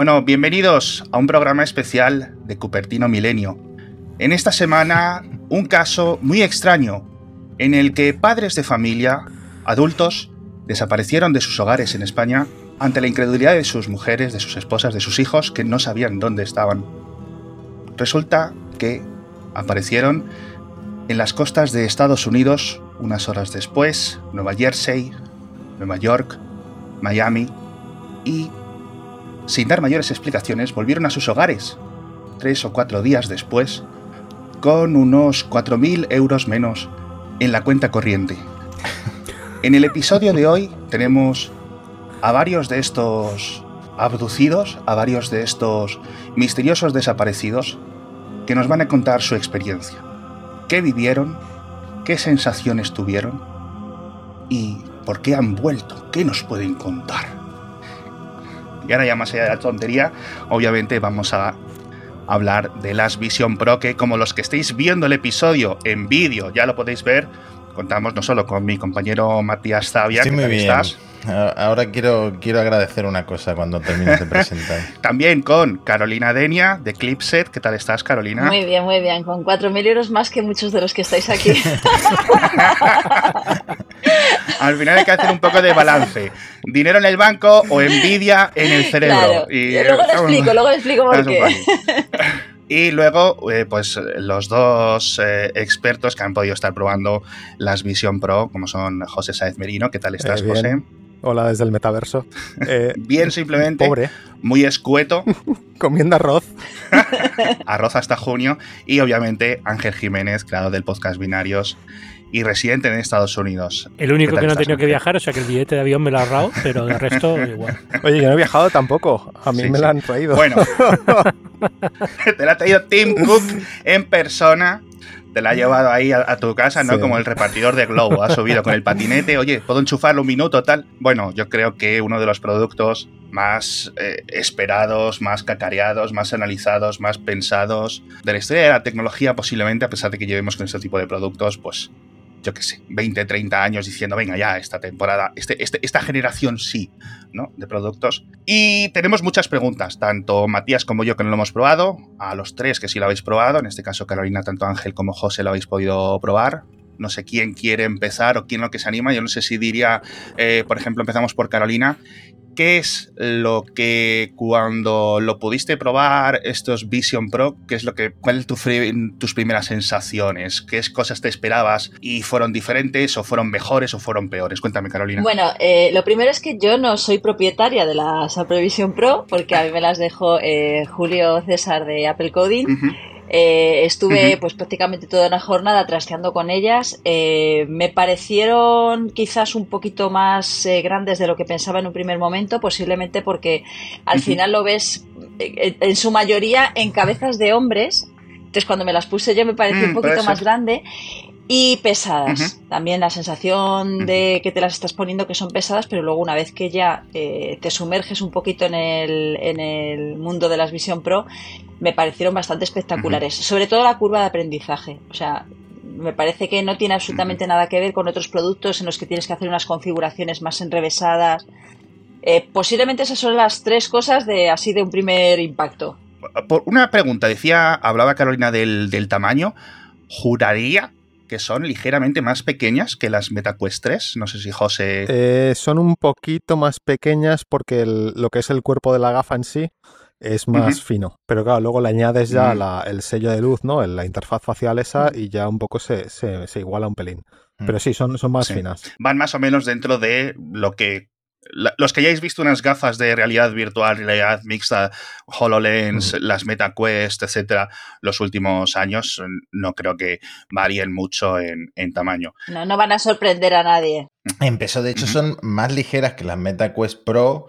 Bueno, bienvenidos a un programa especial de Cupertino Milenio. En esta semana, un caso muy extraño en el que padres de familia, adultos, desaparecieron de sus hogares en España ante la incredulidad de sus mujeres, de sus esposas, de sus hijos, que no sabían dónde estaban. Resulta que aparecieron en las costas de Estados Unidos unas horas después, Nueva Jersey, Nueva York, Miami, y sin dar mayores explicaciones, volvieron a sus hogares, tres o cuatro días después, con unos 4.000 euros menos en la cuenta corriente. En el episodio de hoy tenemos a varios de estos abducidos, a varios de estos misteriosos desaparecidos, que nos van a contar su experiencia. ¿Qué vivieron? ¿Qué sensaciones tuvieron? ¿Y por qué han vuelto? ¿Qué nos pueden contar? Y ahora ya más allá de la tontería, obviamente vamos a hablar de las Vision Pro, que como los que estéis viendo el episodio en vídeo ya lo podéis ver, contamos no solo con mi compañero Matías Zavia, que muy estás. Ahora quiero, quiero agradecer una cosa cuando termines de presentar. También con Carolina Denia de Clipset. ¿Qué tal estás, Carolina? Muy bien, muy bien. Con 4.000 euros más que muchos de los que estáis aquí. Al final hay que hacer un poco de balance. Dinero en el banco o envidia en el cerebro. Y, luego lo explico, luego lo explico por qué. Y luego, eh, pues los dos eh, expertos que han podido estar probando las Vision Pro, como son José Saez Merino. ¿Qué tal estás, eh, José? Hola desde el metaverso. bien, simplemente. Pobre. Muy escueto. Comiendo arroz. arroz hasta junio. Y obviamente Ángel Jiménez, creador del podcast Binarios y residente en Estados Unidos. El único que no ha tenido que viajar, o sea que el billete de avión me lo ha ahorrado, pero el resto igual. Oye, yo no he viajado tampoco. A mí me lo han traído. Bueno, te lo ha traído Tim Cook en persona. Te la ha llevado ahí a, tu casa, ¿no? Como el repartidor de globo. Ha subido con el patinete. Oye, ¿puedo enchufarlo un minuto, tal? Bueno, yo creo que uno de los productos más eh, esperados, más cacareados, más analizados, más pensados de la historia de la tecnología, posiblemente, a pesar de que llevemos con este tipo de productos, pues yo qué sé, 20, 30 años diciendo, venga ya, esta temporada, este, este, esta generación sí, ¿no? De productos. Y tenemos muchas preguntas, tanto Matías como yo que no lo hemos probado, a los tres que sí lo habéis probado, en este caso Carolina, tanto Ángel como José lo habéis podido probar. No sé quién quiere empezar o quién lo que se anima. Yo no sé si diría, eh, por ejemplo, empezamos por Carolina. ¿Qué es lo que cuando lo pudiste probar estos Vision Pro, qué es lo que, cuáles son tus primeras sensaciones? ¿Qué cosas te esperabas y fueron diferentes o fueron mejores o fueron peores? Cuéntame, Carolina. Bueno, eh, lo primero es que yo no soy propietaria de las Apple Vision Pro porque a mí me las dejó eh, Julio César de Apple Coding. Eh, estuve pues prácticamente toda una jornada trasteando con ellas. Eh, me parecieron quizás un poquito más eh, grandes de lo que pensaba en un primer momento, posiblemente porque al final lo ves en su mayoría en cabezas de hombres. Entonces cuando me las puse yo me pareció un mm, poquito más grande y pesadas. También la sensación de que te las estás poniendo que son pesadas, pero luego una vez que ya eh, te sumerges un poquito en el, en el mundo de las Vision Pro, me parecieron bastante espectaculares. Sobre todo la curva de aprendizaje. O sea, me parece que no tiene absolutamente nada que ver con otros productos en los que tienes que hacer unas configuraciones más enrevesadas. Eh, posiblemente esas son las tres cosas de así de un primer impacto. Por una pregunta, decía, hablaba Carolina del, del tamaño. Juraría que son ligeramente más pequeñas que las MetaQuest 3. No sé si José... Eh, son un poquito más pequeñas porque lo que es el cuerpo de la gafa en sí es más fino. Pero claro, luego le añades ya mm. el sello de luz, ¿no? La interfaz facial esa mm. y ya un poco se, iguala un pelín. Mm. Pero sí, son, son más finas. Van más o menos dentro de lo que los que hayáis visto unas gafas de realidad virtual, realidad mixta, HoloLens, las MetaQuest, etcétera, los últimos años, no creo que varíen mucho en, tamaño. No, no van a sorprender a nadie. En peso, de hecho, son más ligeras que las MetaQuest Pro.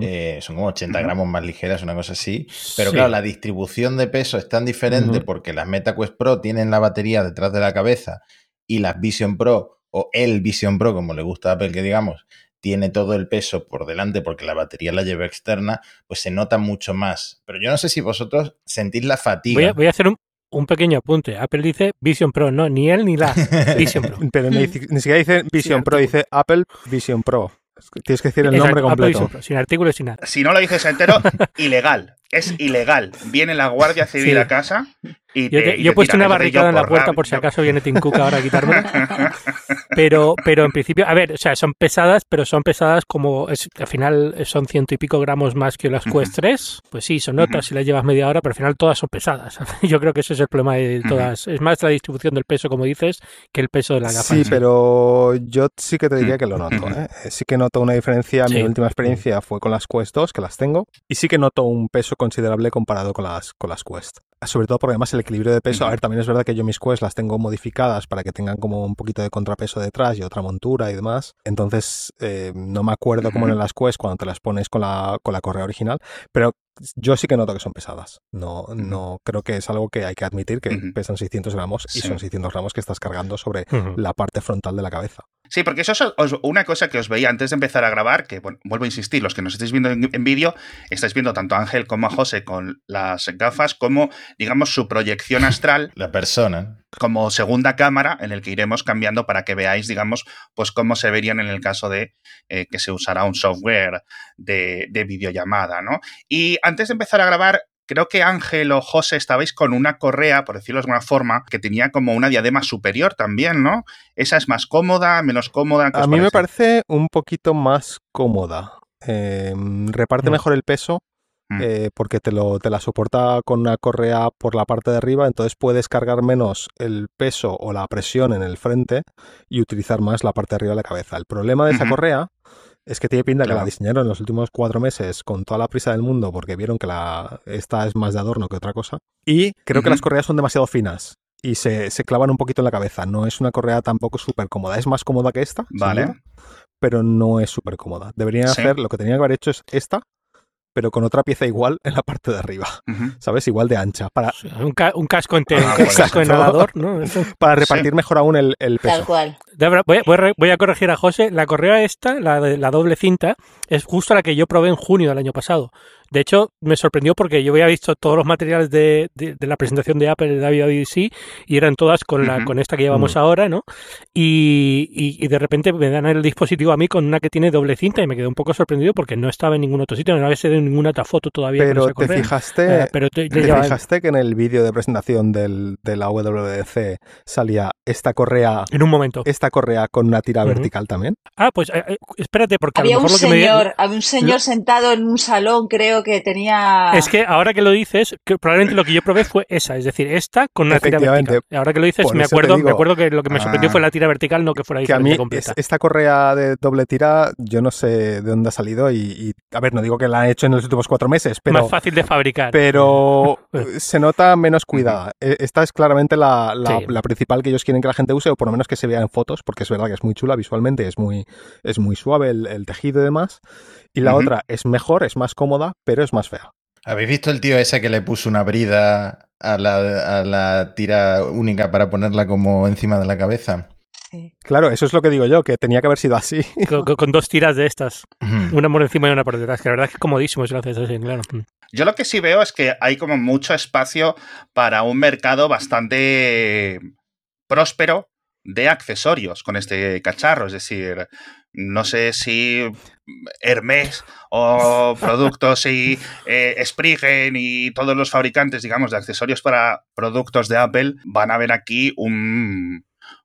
Eh, son como 80 gramos más ligeras, una cosa así. Pero claro, la distribución de peso es tan diferente porque las MetaQuest Pro tienen la batería detrás de la cabeza y las Vision Pro o el Vision Pro, como le gusta a Apple que digamos, tiene todo el peso por delante porque la batería la lleva externa, pues se nota mucho más. Pero yo no sé si vosotros sentís la fatiga. Voy a, hacer un, pequeño apunte. Apple dice Vision Pro, no, ni él ni la Vision Pro. Pero ni, siquiera dice Vision Pro, dice Apple Vision Pro. Tienes que decir el nombre completo. Sin artículo y sin nada. Si no lo dices entero, ilegal. Es ilegal. Viene la Guardia Civil a casa y te, yo, he puesto una barricada en la puerta por si acaso viene Tim Cook ahora a quitarme. pero, pero en principio, a ver, o sea, son pesadas, pero son pesadas como es, al final son ciento y pico gramos más que las Quest 3. Pues sí, son otras si las llevas media hora, pero al final todas son pesadas. yo creo que ese es el problema de todas. Es más la distribución del peso, como dices, que el peso de la gafa. Sí, pero yo sí que te diría que lo noto. ¿eh? Sí que noto una diferencia. Mi última experiencia fue con las Quest 2, que las tengo, y sí que noto un peso considerable comparado con las, con las Quest. Sobre todo porque además el equilibrio de peso, a ver, también es verdad que yo mis Quest las tengo modificadas para que tengan como un poquito de contrapeso detrás y otra montura y demás. Entonces, eh, no me acuerdo cómo en las Quest cuando te las pones con la, con la correa original, pero yo sí que noto que son pesadas. No, no creo que es algo que hay que admitir que pesan 600 gramos y son 600 gramos que estás cargando sobre la parte frontal de la cabeza. Sí, porque eso es una cosa que os veía antes de empezar a grabar, que bueno, vuelvo a insistir, los que nos estáis viendo en, vídeo, estáis viendo tanto a Ángel como a José con las gafas, como, digamos, su proyección astral. La persona. Como segunda cámara, en el que iremos cambiando para que veáis, digamos, pues cómo se verían en el caso de eh, que se usará un software de, de videollamada, ¿no? Y antes de empezar a grabar, creo que Ángel o José estabais con una correa, por decirlo de alguna forma, que tenía como una diadema superior también, ¿no? ¿Esa es más cómoda, menos cómoda? A mí me parece un poquito más cómoda. Em, reparte mm. mejor el peso. Mm. Eh, porque te, lo, te la soporta con una correa por la parte de arriba, entonces puedes cargar menos el peso o la presión en el frente y utilizar más la parte de arriba de la cabeza. El problema de esa correa es que tiene pinta que la diseñaron en los últimos cuatro meses con toda la prisa del mundo porque vieron que la, esta es más de adorno que otra cosa. Y creo que las correas son demasiado finas y se, clavan un poquito en la cabeza. No es una correa tampoco súper cómoda. Es más cómoda que esta, vale. pero no es súper cómoda. Deberían hacer, lo que tenían que haber hecho es esta, pero con otra pieza igual en la parte de arriba, ¿sabes? Igual de ancha. Para... Un, casco entero, ah, un casco nadador, ¿no? Para repartir mejor aún el, el, peso. Tal cual. Voy a, corregir a José. La correa esta, la, la doble cinta, es justo la que yo probé en junio del año pasado. De hecho, me sorprendió porque yo había visto todos los materiales de, de, la presentación de Apple de WWDC y eran todas con, la, con esta que llevamos mm. ahora, ¿no? Y, y, de repente me dan el dispositivo a mí con una que tiene doble cinta y me quedé un poco sorprendido porque no estaba en ningún otro sitio, no había sido en ninguna otra foto todavía. Pero te fijaste, eh, pero te, fijaste que en el vídeo de presentación del, de la WWDC salía esta correa. En un momento. Esta correa con una tira vertical también. Ah, pues eh, eh, espérate, porque había a lo mejor un lo que señor, había un señor sentado en un salón, creo que tenía. Es que ahora que lo dices, que probablemente lo que yo probé fue esa, es decir, esta con una tira vertical. Ahora que lo dices, me acuerdo, me acuerdo que lo que me sorprendió fue la tira vertical, no que fuera que a mí, esta correa de doble tira, yo no sé de dónde ha salido y, a ver, no digo que la han hecho en los últimos cuatro meses, pero más fácil de fabricar. Pero se nota menos cuidada. E, esta es claramente la, la principal que ellos quieren que la gente use o por lo menos que se vea en fotos, porque es verdad que es muy chula visualmente, es muy, es muy suave el, tejido y demás. Y la otra es mejor, es más cómoda, pero es más fea. ¿Habéis visto el tío ese que le puso una brida a la, a la tira única para ponerla como encima de la cabeza? Claro, eso es lo que digo yo, que tenía que haber sido así. Con, dos tiras de estas, una por encima y una por detrás, que la verdad es que es comodísimo si lo haces así, claro. Yo lo que sí veo es que hay como mucho espacio para un mercado bastante próspero de accesorios con este cacharro. Es decir, no sé si Hermes o productos y eh, y todos los fabricantes, digamos, de accesorios para productos de Apple van a ver aquí un,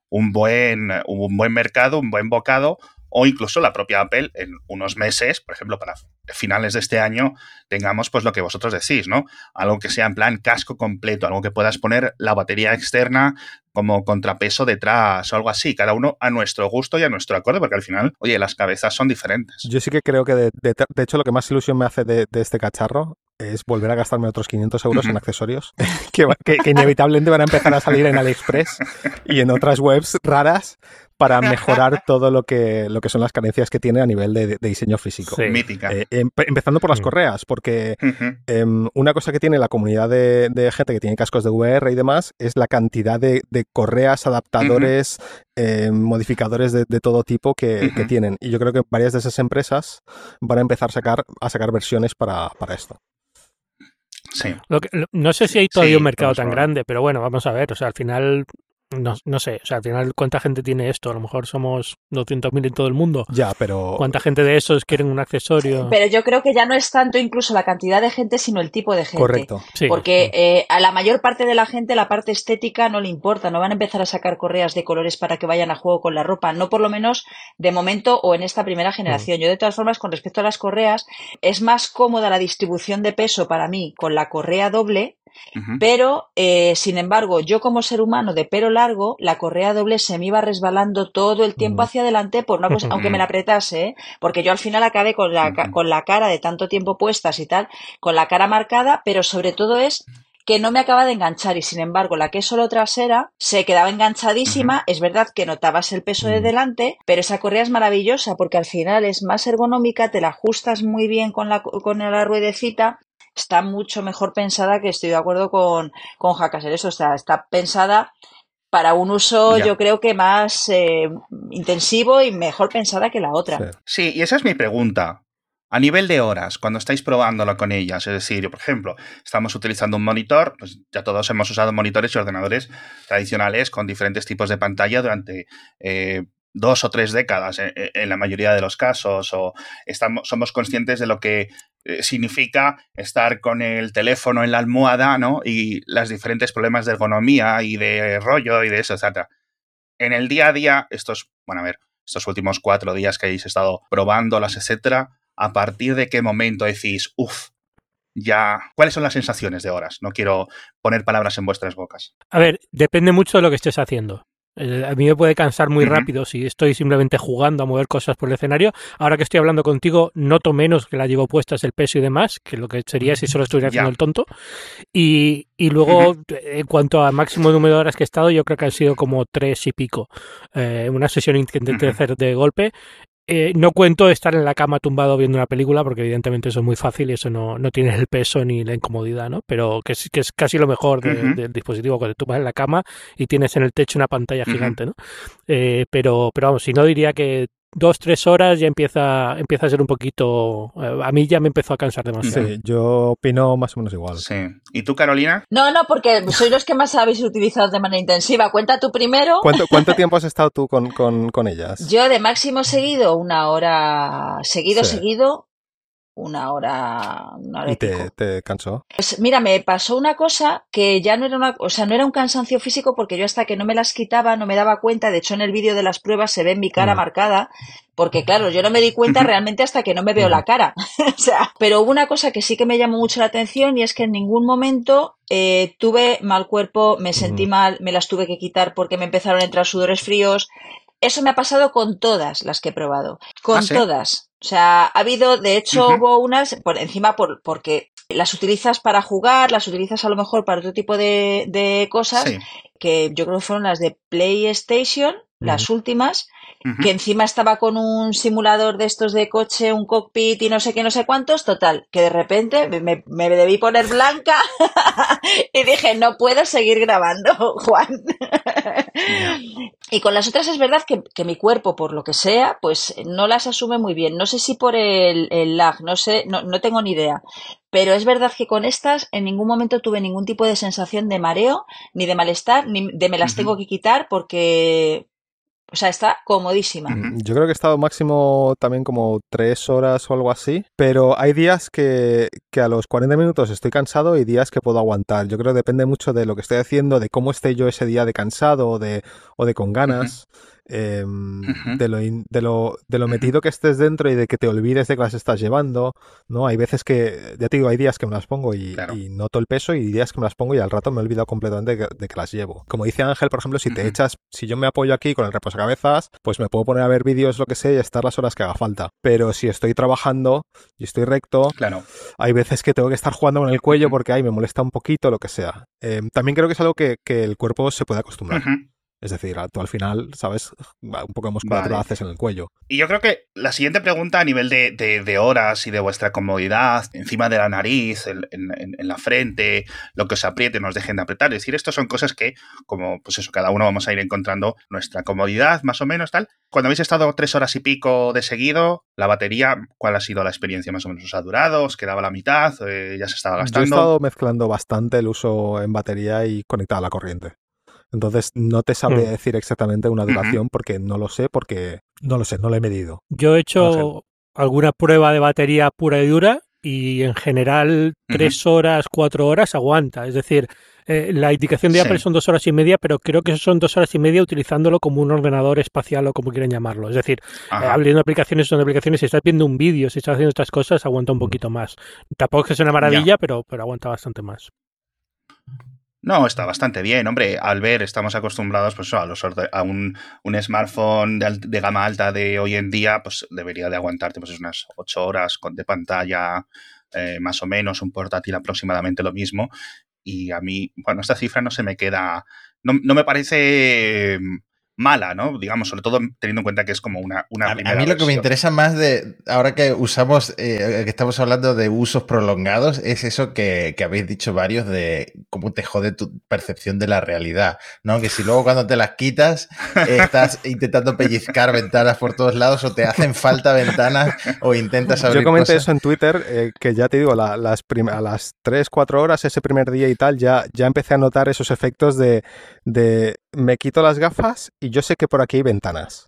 un, buen, un buen mercado, un buen bocado o incluso la propia Apple en unos meses, por ejemplo, para finales de este año, tengamos pues lo que vosotros decís, ¿no? Algo que sea en plan casco completo, algo que puedas poner la batería externa como contrapeso detrás o algo así, cada uno a nuestro gusto y a nuestro acorde, porque al final, oye, las cabezas son diferentes. Yo sí que creo que, de, hecho, lo que más ilusión me hace de, este cacharro es volver a gastarme otros 500 euros en accesorios que, que, inevitablemente van a empezar a salir en AliExpress y en otras webs raras para mejorar todo lo que, lo que son las carencias que tiene a nivel de, diseño físico. Mítica. Eh, em, empezando por las correas, porque em, una cosa que tiene la comunidad de, gente que tiene cascos de VR y demás es la cantidad de, correas, adaptadores, em, modificadores de, todo tipo que, tienen. Y yo creo que varias de esas empresas van a empezar a sacar, a sacar versiones para, esto. Sí. no sé si hay todavía un mercado tan grande, pero bueno, vamos a ver. O sea, al final no, no, sé, o sea, al final, ¿cuánta gente tiene esto? A lo mejor somos 200.000 en todo el mundo. Ya, pero... ¿Cuánta gente de esos quieren un accesorio? Pero yo creo que ya no es tanto incluso la cantidad de gente, sino el tipo de gente. Correcto. Sí. Porque eh, a la mayor parte de la gente la parte estética no le importa, no van a empezar a sacar correas de colores para que vayan a juego con la ropa, no por lo menos de momento o en esta primera generación. Yo de todas formas, con respecto a las correas, es más cómoda la distribución de peso para mí con la correa doble pero, eh, sin embargo, yo como ser humano de pelo largo, la correa doble se me iba resbalando todo el tiempo hacia adelante por una cosa, aunque me la apretase, ¿eh? porque yo al final acabé con la, con la cara de tanto tiempo puestas y tal, con la cara marcada, pero sobre todo es que no me acaba de enganchar y sin embargo la que es solo trasera se quedaba enganchadísima. Es verdad que notabas el peso de delante, pero esa correa es maravillosa porque al final es más ergonómica, te la ajustas muy bien con la, con la ruedecita está mucho mejor pensada que estoy de acuerdo con, con eso, o sea, está pensada para un uso yo creo que más eh, intensivo y mejor pensada que la otra. Sí. y esa es mi pregunta. A nivel de horas, cuando estáis probándolo con ellas, es decir, por ejemplo, estamos utilizando un monitor, pues ya todos hemos usado monitores y ordenadores tradicionales con diferentes tipos de pantalla durante eh, dos o tres décadas en, en, la mayoría de los casos, o estamos, somos conscientes de lo que eh, significa estar con el teléfono en la almohada, ¿no? Y los diferentes problemas de ergonomía y de rollo y de eso, etc. En el día a día, estos, bueno, a ver, estos últimos cuatro días que habéis estado probándolas, etcétera, ¿a partir de qué momento decís, uff, ya, ¿cuáles son las sensaciones de horas? No quiero poner palabras en vuestras bocas. A ver, depende mucho de lo que estés haciendo. Eh, a mí me puede cansar muy rápido si estoy simplemente jugando a mover cosas por el escenario. Ahora que estoy hablando contigo, noto menos que la llevo puestas el peso y demás, que lo que sería si solo estuviera haciendo el tonto. Y, y luego, en cuanto al máximo número de horas que he estado, yo creo que han sido como tres y pico. Eh, una sesión que intenté hacer de golpe eh, no cuento estar en la cama tumbado viendo una película, porque evidentemente eso es muy fácil y eso no, no tiene el peso ni la incomodidad, ¿no? Pero que es, que es casi lo mejor del dispositivo, cuando tú vas en la cama y tienes en el techo una pantalla gigante, ¿no? Eh, pero, pero vamos, si no diría que dos, tres horas ya empieza, empieza a ser un poquito. Eh, a mí ya me empezó a cansar demasiado. Sí, yo opino más o menos igual. Sí. ¿Y tú, Carolina? No, no, porque sois los que más habéis utilizado de manera intensiva. Cuenta tú primero. ¿Cuánto, cuánto tiempo has estado tú con, con, con ellas? Yo de máximo seguido, una hora seguido, seguido, una hora, una hora y, te, te, cansó. Pues mira, me pasó una cosa que ya no era una, o sea, no era un cansancio físico porque yo hasta que no me las quitaba no me daba cuenta. De hecho, en el vídeo de las pruebas se ve mi cara mm. marcada. Porque claro, yo no me di cuenta realmente hasta que no me veo la cara. o sea, pero hubo una cosa que sí que me llamó mucho la atención y es que en ningún momento eh, tuve mal cuerpo, me sentí mal, me las tuve que quitar porque me empezaron a entrar sudores fríos. Eso me ha pasado con todas las que he probado. Con ¿Ah, todas. O sea, ha habido, de hecho, hubo unas por encima por, porque las utilizas para jugar, las utilizas a lo mejor para otro tipo de, de cosas, que yo creo que fueron las de PlayStation, las últimas, que encima estaba con un simulador de estos de coche, un cockpit y no sé qué, no sé cuántos, total, que de repente me, me debí poner blanca y dije, no puedo seguir grabando, Juan. y con las otras es verdad que, que, mi cuerpo, por lo que sea, pues no las asume muy bien. No sé si por el, el lag, no sé, no, no tengo ni idea. Pero es verdad que con estas en ningún momento tuve ningún tipo de sensación de mareo, ni de malestar, ni de me las tengo que quitar porque, o sea, está comodísima. Yo creo que he estado máximo también como tres horas o algo así, pero hay días que, que, a los 40 minutos estoy cansado y días que puedo aguantar. Yo creo que depende mucho de lo que estoy haciendo, de cómo esté yo ese día de cansado o de, o de con ganas. Eh, de, lo de, lo, de lo metido que estés dentro y de que te olvides de que las estás llevando, ¿no? Hay veces que, ya te digo, hay días que me las pongo y, y noto el peso y días que me las pongo y al rato me he olvidado completamente de que, las llevo. Como dice Ángel, por ejemplo, si te echas, si yo me apoyo aquí con el reposacabezas, pues me puedo poner a ver vídeos, lo que sé, y estar las horas que haga falta. Pero si estoy trabajando y estoy recto, claro. hay veces que tengo que estar jugando con el cuello porque ahí me molesta un poquito, lo que sea. Eh, también creo que es algo que, que el cuerpo se puede acostumbrar. Es decir, tú al final, ¿sabes? Un poco de musculatura haces en el cuello. Y yo creo que la siguiente pregunta a nivel de, de, horas y de vuestra comodidad, encima de la nariz, en, en, la frente, lo que os apriete, nos dejen de apretar. Es decir, esto son cosas que, como pues eso, cada uno vamos a ir encontrando nuestra comodidad, más o menos, tal. Cuando habéis estado tres horas y pico de seguido, la batería, ¿cuál ha sido la experiencia más o menos? ¿Os ha durado? ¿Os quedaba la mitad? Eh, ¿Ya se estaba gastando? Yo he estado mezclando bastante el uso en batería y conectada a la corriente. Entonces no te sabría mm. decir exactamente una duración porque no lo sé, porque no lo sé, no lo he medido. Yo he hecho alguna prueba de batería pura y dura y en general tres horas, cuatro horas aguanta. Es decir, eh, la indicación de Apple son dos horas y media, pero creo que son dos horas y media utilizándolo como un ordenador espacial o como quieran llamarlo. Es decir, eh, abriendo aplicaciones son aplicaciones, si estás viendo un vídeo, si estás haciendo estas cosas, aguanta un poquito más. Tampoco es que sea una maravilla, pero, pero aguanta bastante más. No, está bastante bien, hombre. Al ver, estamos acostumbrados pues, a, los, a un, un smartphone de, gama alta de hoy en día, pues debería de aguantarte pues, unas 8 horas de pantalla, eh, más o menos, un portátil aproximadamente lo mismo. Y a mí, bueno, esta cifra no se me queda, no, no me parece mala, ¿no? Digamos, sobre todo teniendo en cuenta que es como una, una a, mí lo que me interesa más de, ahora que usamos, eh, que estamos hablando de usos prolongados, es eso que, que, habéis dicho varios de cómo te jode tu percepción de la realidad, ¿no? Que si luego cuando te las quitas estás intentando pellizcar ventanas por todos lados o te hacen falta ventanas o intentas abrir Yo comenté eso en Twitter, eh, que ya te digo, las a las 3, 4 horas, ese primer día y tal, ya, ya empecé a notar esos efectos de, de me quito las gafas y yo sé que por aquí hay ventanas.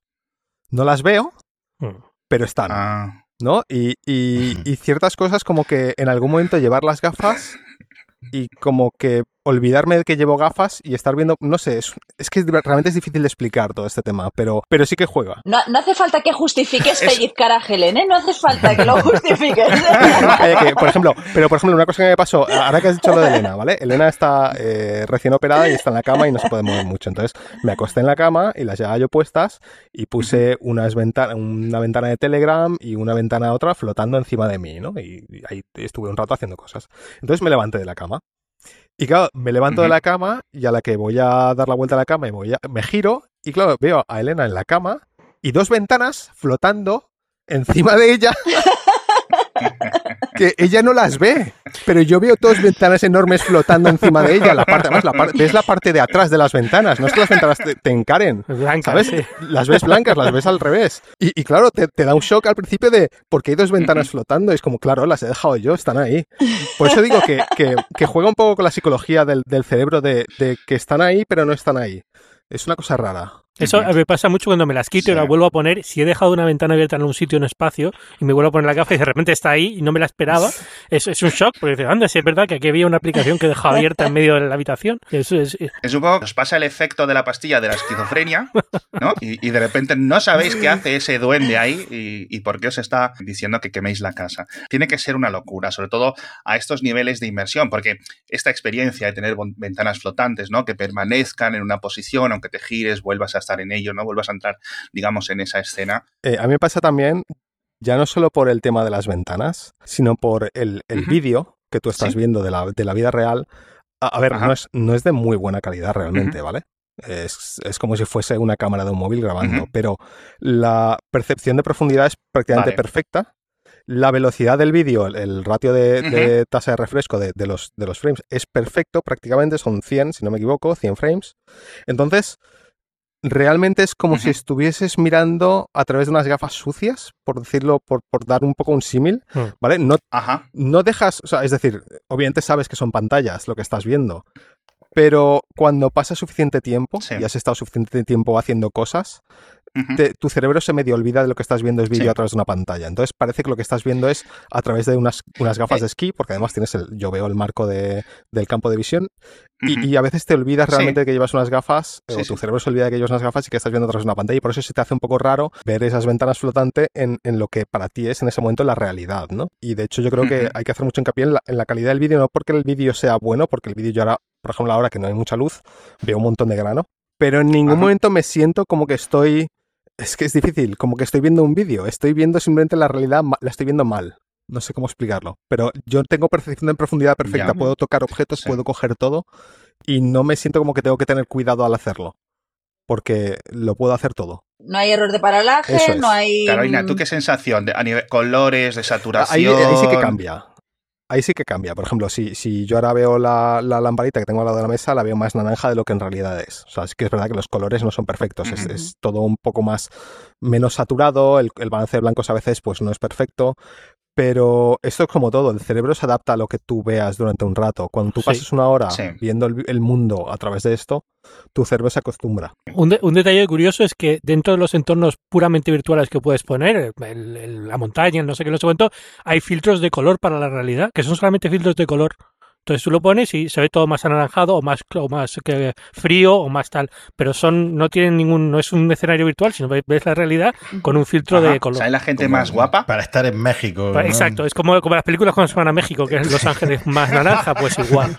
No las veo, hmm. pero están. Ah. ¿No? Y, y, ciertas cosas como que en algún momento llevar las gafas y como que olvidarme de que llevo gafas y estar viendo, no sé, es, que realmente es difícil de explicar todo este tema, pero, pero sí que juega. No, hace falta que justifiques pellizcar a Helen, ¿eh? No hace falta que lo justifiques. por ejemplo, pero por ejemplo, una cosa que me pasó, ahora que has dicho lo de Elena, ¿vale? Elena está eh, recién operada y está en la cama y no se puede mover mucho. Entonces me acosté en la cama y las llevaba yo puestas y puse unas ventana, una ventana de Telegram y una ventana otra flotando encima de mí, ¿no? Y ahí estuve un rato haciendo cosas. Entonces me levanté de la cama y claro, me levanto de la cama y a la que voy a dar la vuelta a la cama y voy a, me giro y claro, veo a Elena en la cama y dos ventanas flotando encima de ella que ella no las ve, pero yo veo dos ventanas enormes flotando encima de ella. La parte, además, la ves la parte de atrás de las ventanas, no es que las ventanas te, encaren, ¿sabes? Las ves blancas, las ves al revés. Y, claro, te, da un shock al principio de ¿por qué hay dos ventanas flotando? es como, claro, las he dejado yo, están ahí. Por eso digo que, que, juega un poco con la psicología del, del cerebro de, de que están ahí, pero no están ahí. Es una cosa rara. Eso me pasa mucho cuando me las quito y las vuelvo a poner. Si he dejado una ventana abierta en un sitio, en un espacio, y me vuelvo a poner la gafa y de repente está ahí y no me la esperaba, es, es un shock, porque dices, anda, si es verdad que aquí había una aplicación que dejaba abierta en medio de la habitación. Eso es, es un poco, os pasa el efecto de la pastilla de la esquizofrenia, ¿no? Y, de repente no sabéis qué hace ese duende ahí y, por qué os está diciendo que queméis la casa. Tiene que ser una locura, sobre todo a estos niveles de inmersión, porque esta experiencia de tener ventanas flotantes, ¿no? Que permanezcan en una posición, aunque te gires, vuelvas a estar en ello, no vuelvas a entrar, digamos, en esa escena. Eh, a mí me pasa también, ya no solo por el tema de las ventanas, sino por el, vídeo que tú estás viendo de la, de la, vida real. A, ver, no es, no es, de muy buena calidad realmente, ¿vale? Es, como si fuese una cámara de un móvil grabando, pero la percepción de profundidad es prácticamente perfecta. La velocidad del vídeo, el, ratio de, tasa de refresco de, los, de los frames es perfecto, prácticamente son 100, si no me equivoco, 100 frames. Entonces, realmente es como si estuvieses mirando a través de unas gafas sucias, por decirlo, por, dar un poco un símil, hmm. ¿vale? No, no dejas, o sea, es decir, obviamente sabes que son pantallas lo que estás viendo, pero cuando pasa suficiente tiempo y has estado suficiente tiempo haciendo cosas, tu cerebro se medio olvida de lo que estás viendo es vídeo a través de una pantalla. Entonces parece que lo que estás viendo es a través de unas, unas gafas de esquí, porque además tienes el, yo veo el marco de, del campo de visión, y, a veces te olvidas realmente de que llevas unas gafas, o tu cerebro se olvida de que llevas unas gafas y que estás viendo a través de una pantalla, y por eso se te hace un poco raro ver esas ventanas flotantes en, en lo que para ti es en ese momento la realidad, ¿no? Y de hecho yo creo que hay que hacer mucho hincapié en la, en la calidad del vídeo, no porque el vídeo sea bueno, porque el vídeo yo ahora, por ejemplo, ahora que no hay mucha luz, veo un montón de grano, pero en ningún momento me siento como que estoy es que es difícil, como que estoy viendo un vídeo, estoy viendo simplemente la realidad, la estoy viendo mal. No sé cómo explicarlo, pero yo tengo percepción de profundidad perfecta, puedo tocar objetos, puedo coger todo y no me siento como que tengo que tener cuidado al hacerlo, porque lo puedo hacer todo. No hay error de paralaje, no hay... Carolina, ¿tú qué sensación de, a nivel colores, de saturación? Ahí, ahí sí que cambia ahí sí que cambia. Por ejemplo, si, si yo ahora veo la, la, lamparita que tengo al lado de la mesa, la veo más naranja de lo que en realidad es. O sea, es que es verdad que los colores no son perfectos. es, todo un poco más menos saturado. El, balance de blancos a veces pues no es perfecto. Pero esto es como todo, el cerebro se adapta a lo que tú veas durante un rato. Cuando tú pases una hora viendo el, mundo a través de esto, tu cerebro se acostumbra. Un, detalle curioso es que dentro de los entornos puramente virtuales que puedes poner, la montaña, no sé qué, no sé cuánto, hay filtros de color para la realidad, que son solamente filtros de color. Entonces tú lo pones y se ve todo más anaranjado o más, o más que frío o más tal. Pero son, no tienen ningún, no es un escenario virtual, sino ves la realidad con un filtro de color. O la gente más guapa. Para estar en México. Exacto, es como, como las películas cuando se van a México, que es Los Ángeles más naranja, pues igual.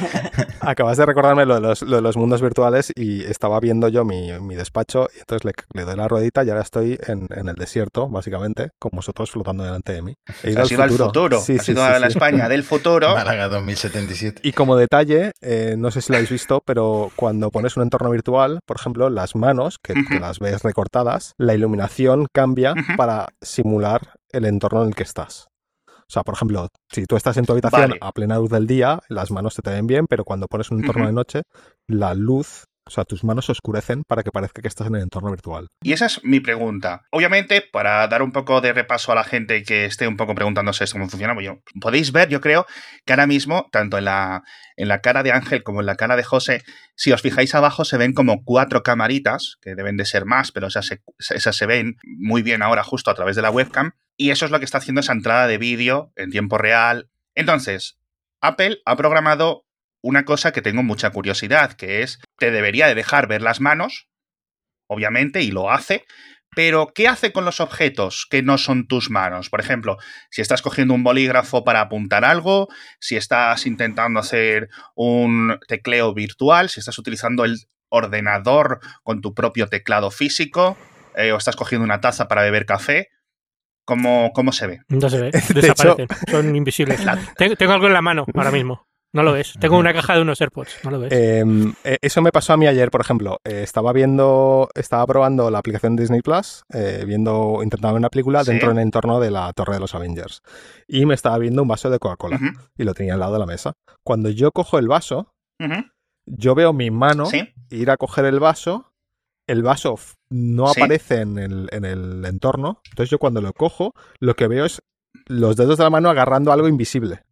Acabas de recordarme lo de, los, lo de los mundos virtuales y estaba viendo yo mi, mi despacho y entonces le, le, doy la ruedita y ahora estoy en, en, el desierto, básicamente, con vosotros flotando delante de mí. He ido, al, futuro. al futuro. Sí, sí, ido a la España del futuro. Málaga 2077. Y como detalle, eh, no sé si lo habéis visto, pero cuando pones un entorno virtual, por ejemplo, las manos, que, las ves recortadas, la iluminación cambia para simular el entorno en el que estás. O sea, por ejemplo, si tú estás en tu habitación a plena luz del día, las manos te ven bien, pero cuando pones un entorno de noche, la luz sea, tus manos se oscurecen para que parezca que estás en el entorno virtual. Y esa es mi pregunta. Obviamente, para dar un poco de repaso a la gente que esté un poco preguntándose cómo funciona, pues podéis ver, yo creo, que ahora mismo, tanto en la, en la cara de Ángel como en la cara de José, si os fijáis abajo, se ven como cuatro camaritas, que deben de ser más, pero esas se, esas se ven muy bien ahora justo a través de la webcam. Y eso es lo que está haciendo esa entrada de vídeo en tiempo real. Entonces, Apple ha programado una cosa que tengo mucha curiosidad, que es, te debería de dejar ver las manos, obviamente, y lo hace, pero ¿qué hace con los objetos que no son tus manos? Por ejemplo, si estás cogiendo un bolígrafo para apuntar algo, si estás intentando hacer un tecleo virtual, si estás utilizando el ordenador con tu propio teclado físico, eh, o estás cogiendo una taza para beber café, ¿cómo, cómo se ve? No se ve, desaparecen, son invisibles. tengo algo en la mano ahora mismo. No lo ves. Tengo una caja de unos AirPods. No lo ves. Em, eh, eso me pasó a mí ayer, por ejemplo. Eh, estaba viendo, estaba probando la aplicación Disney Plus, eh, viendo, intentando ver una película dentro del entorno de la Torre de los Avengers. Y me estaba viendo un vaso de Coca-Cola. Y lo tenía al lado de la mesa. Cuando yo cojo el vaso, yo veo mi mano ir a coger el vaso. El vaso no aparece en el, en el entorno. Entonces yo cuando lo cojo, lo que veo es los dedos de la mano agarrando algo invisible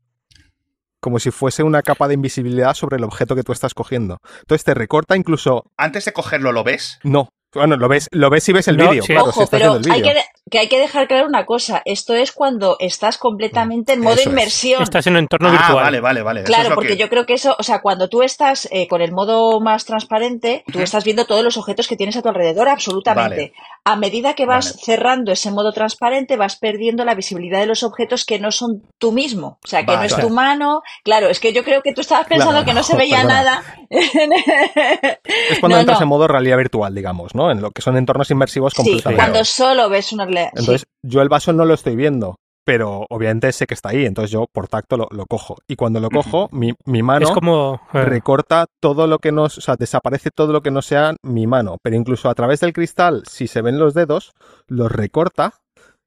como si fuese una capa de invisibilidad sobre el objeto que tú estás cogiendo. Entonces te recorta incluso... Antes de cogerlo, ¿lo ves? No, bueno, lo ves, lo ves y ves el vídeo, claro, Ojo, pero hay que, que, hay que dejar claro una cosa. Esto es cuando estás completamente en modo inmersión. Estás en un entorno ah, virtual. Vale, vale, vale. Claro, porque yo creo que eso, o sea, cuando tú estás eh, con el modo más transparente, tú estás viendo todos los objetos que tienes a tu alrededor, absolutamente. A medida que vas cerrando ese modo transparente, vas perdiendo la visibilidad de los objetos que no son tú mismo. O sea, que no es tu mano. Claro, es que yo creo que tú estabas pensando que no se veía nada. es cuando entras en modo realidad virtual, digamos, ¿no? En lo que son entornos inmersivos completamente. Sí, cuando solo ves una... Entonces, yo el vaso no lo estoy viendo, pero obviamente sé que está ahí, entonces yo por tacto lo, cojo. Y cuando lo cojo, mi, mano es como, eh. recorta todo lo que no, o sea, desaparece todo lo que no sea mi mano, pero incluso a través del cristal, si se ven los dedos, los recorta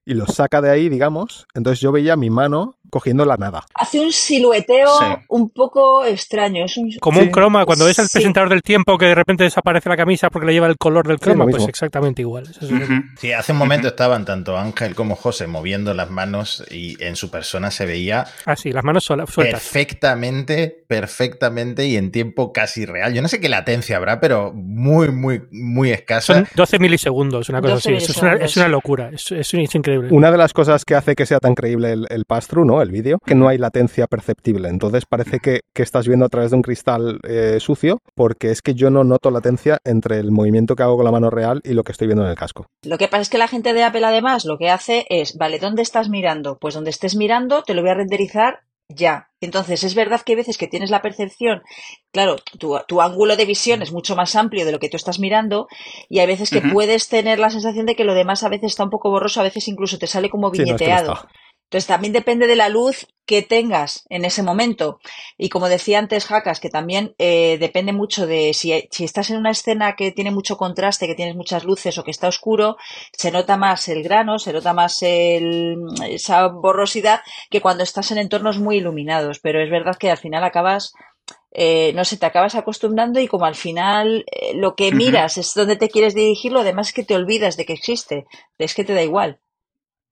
y los saca de ahí, digamos. Entonces yo veía mi mano cogiendo la nada. Hace un silueteo un poco extraño. Es Como un croma, cuando ves al presentador del tiempo que de repente desaparece la camisa porque le lleva el color del croma, pues exactamente igual. Sí, hace un momento estaban tanto Ángel como José moviendo las manos y en su persona se veía... Ah, sí, las manos sueltas. Perfectamente, perfectamente y en tiempo casi real. Yo no sé qué latencia habrá, pero muy, muy, muy escasa. Son 12 milisegundos, una cosa así. Es una, es una, locura, es, es, increíble. Una de las cosas que hace que sea tan creíble el, el pass-through, ¿no? El vídeo, que no hay latencia perceptible. Entonces parece que, estás viendo a través de un cristal eh, sucio, porque es que yo no noto latencia entre el movimiento que hago con la mano real y lo que estoy viendo en el casco. Lo que pasa es que la gente de Apple además lo que hace es, vale, ¿dónde estás mirando? Pues donde estés mirando te lo voy a renderizar ya. Entonces, es verdad que hay veces que tienes la percepción, claro, tu, ángulo de visión es mucho más amplio de lo que tú estás mirando y hay veces que puedes tener la sensación de que lo demás a veces está un poco borroso, a veces incluso te sale como viñeteado. Entonces también depende de la luz que tengas en ese momento. Y como decía antes Jacas, que también eh, depende mucho de si, estás en una escena que tiene mucho contraste, que tienes muchas luces o que está oscuro, se nota más el grano, se nota más esa borrosidad que cuando estás en entornos muy iluminados. Pero es verdad que al final acabas eh, no sé, te acabas acostumbrando y como al final eh, lo que miras es donde te quieres dirigir, lo demás es que te olvidas de que existe, es que te da igual.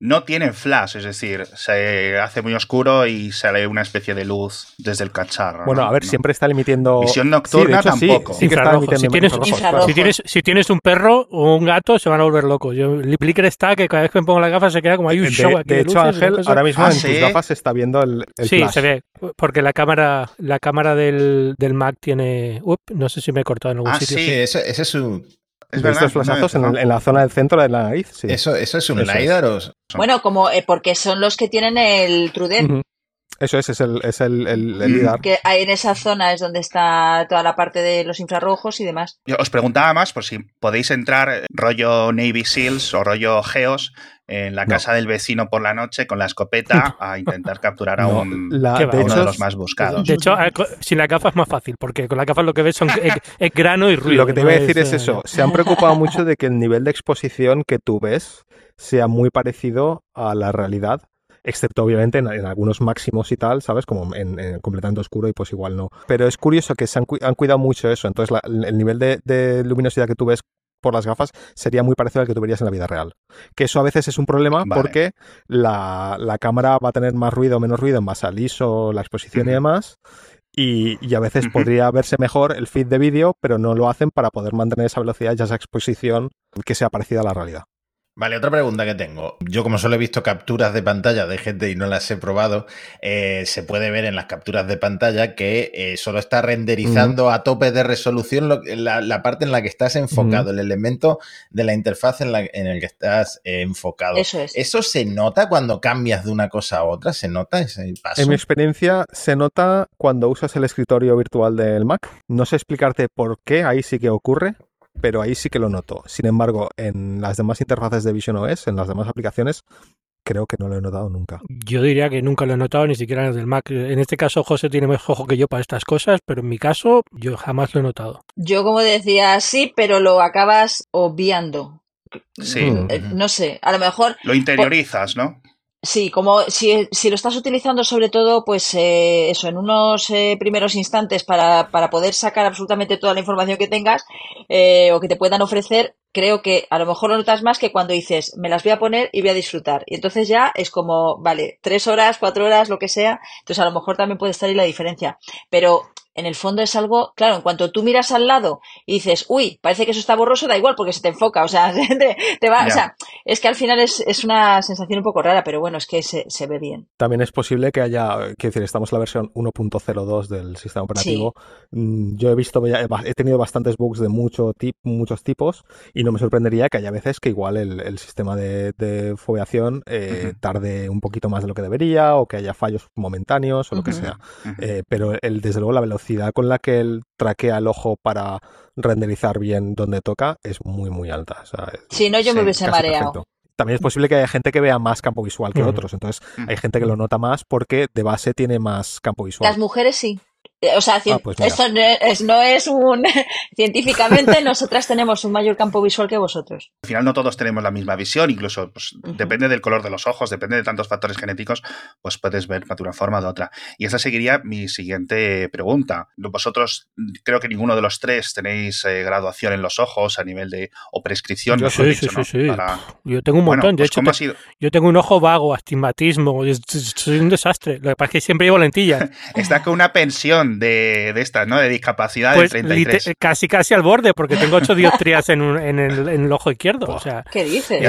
No tienen flash, es decir, se hace muy oscuro y sale una especie de luz desde el cacharro. Bueno, a ver, siempre está emitiendo. Visión nocturna tampoco. Sí, que está si, tienes, si, tienes, si, tienes, un perro o un gato, se van a volver locos. Yo, Blicker está que cada vez que me pongo las gafas se queda como hay un show aquí. De, hecho, Ángel, ahora mismo ah, en tus gafas se está viendo el, el Sí, se ve. Porque la cámara, la cámara del, del Mac tiene. Up, no sé si me he cortado en algún ah, sitio. Sí, ese, ese es su es estos flashazos en, la zona del centro de la nariz. Sí. ¿Eso, ¿Eso es un LiDAR o...? Bueno, como eh, porque son los que tienen el TrueDepth. Eso es, es el, es el, el, LiDAR. Que en esa zona es donde está toda la parte de los infrarrojos y demás. Yo os preguntaba más por si podéis entrar rollo Navy SEALs o rollo Geos en la casa del vecino por la noche con la escopeta a intentar capturar a, un, de uno de los más buscados. De hecho, sin la gafa es más fácil, porque con la gafa lo que ves son es, grano y ruido. Lo que te iba a decir es, eso. Se han preocupado mucho de que el nivel de exposición que tú ves sea muy parecido a la realidad excepto obviamente en, algunos máximos y tal, ¿sabes? Como en, completamente oscuro y pues igual no. Pero es curioso que se han, cuidado mucho eso, entonces el nivel de, luminosidad que tú ves por las gafas sería muy parecido al que tú verías en la vida real. Que eso a veces es un problema porque la, cámara va a tener más ruido o menos ruido en base al ISO, la exposición y demás. Y, a veces podría verse mejor el feed de vídeo, pero no lo hacen para poder mantener esa velocidad y esa exposición que sea parecida a la realidad. Vale, otra pregunta que tengo. Yo como solo he visto capturas de pantalla de gente y no las he probado, eh, se puede ver en las capturas de pantalla que eh, solo está renderizando a tope de resolución la, parte en la que estás enfocado, el elemento de la interfaz en, el que estás eh, enfocado. Eso es. ¿Eso se nota cuando cambias de una cosa a otra? ¿Se nota ese paso? En mi experiencia se nota cuando usas el escritorio virtual del Mac. No sé explicarte por qué, ahí sí que ocurre, pero ahí sí que lo noto. Sin embargo, en las demás interfaces de Vision OS, en las demás aplicaciones, creo que no lo he notado nunca. Yo diría que nunca lo he notado, ni siquiera en el del Mac. En este caso, José tiene mejor ojo que yo para estas cosas, pero en mi caso, yo jamás lo he notado. Yo, como decía, sí, pero lo acabas obviando. Sí. Eh, no sé, a lo mejor. Lo interiorizas, ¿no? Sí, como si, si, lo estás utilizando sobre todo, pues eh, eso, en unos eh, primeros instantes para, para, poder sacar absolutamente toda la información que tengas eh, o que te puedan ofrecer, creo que a lo mejor lo notas más que cuando dices, me las voy a poner y voy a disfrutar. Y entonces ya es como, vale, tres horas, cuatro horas, lo que sea, entonces a lo mejor también puede estar ahí la diferencia. Pero en el fondo es algo, claro, en cuanto tú miras al lado y dices, uy, parece que eso está borroso, da igual porque se te enfoca, o sea, te, va, o sea, es que al final es, es, una sensación un poco rara, pero bueno, es que se, se ve bien. También es posible que haya, quiero decir, estamos en la versión 1.02 del sistema operativo. Mm, yo he visto, he tenido bastantes bugs de mucho tip, muchos tipos y no me sorprendería que haya veces que igual el, el sistema de, de foveación eh, tarde un poquito más de lo que debería o que haya fallos momentáneos o lo que sea. Eh, pero el, desde luego la velocidad con la que él traquea el ojo para renderizar bien donde toca es muy, muy alta. si no, yo me hubiese mareado. También es posible que haya gente que vea más campo visual que otros, entonces hay gente que lo nota más porque de base tiene más campo visual. Las mujeres sí. Eh, o sea, ah, pues eso no es, un... Científicamente nosotras tenemos un mayor campo visual que vosotros. Al final no todos tenemos la misma visión, incluso pues, depende del color de los ojos, depende de tantos factores genéticos, pues puedes ver de una forma o de otra. Y esa seguiría mi siguiente pregunta. Vosotros, creo que ninguno de los tres tenéis eh, graduación en los ojos a nivel de... o prescripción. Yo sí, sí, sí, Yo tengo un montón. de pues, hecho, yo tengo un ojo vago, astigmatismo, soy un desastre. Lo que pasa es que siempre llevo lentillas. Está con una pensión de, de estas, ¿no? De discapacidad pues, 33. Casi, casi al borde, porque tengo ocho dioptrías en, en, el, en el ojo izquierdo. O sea, ¿Qué dices?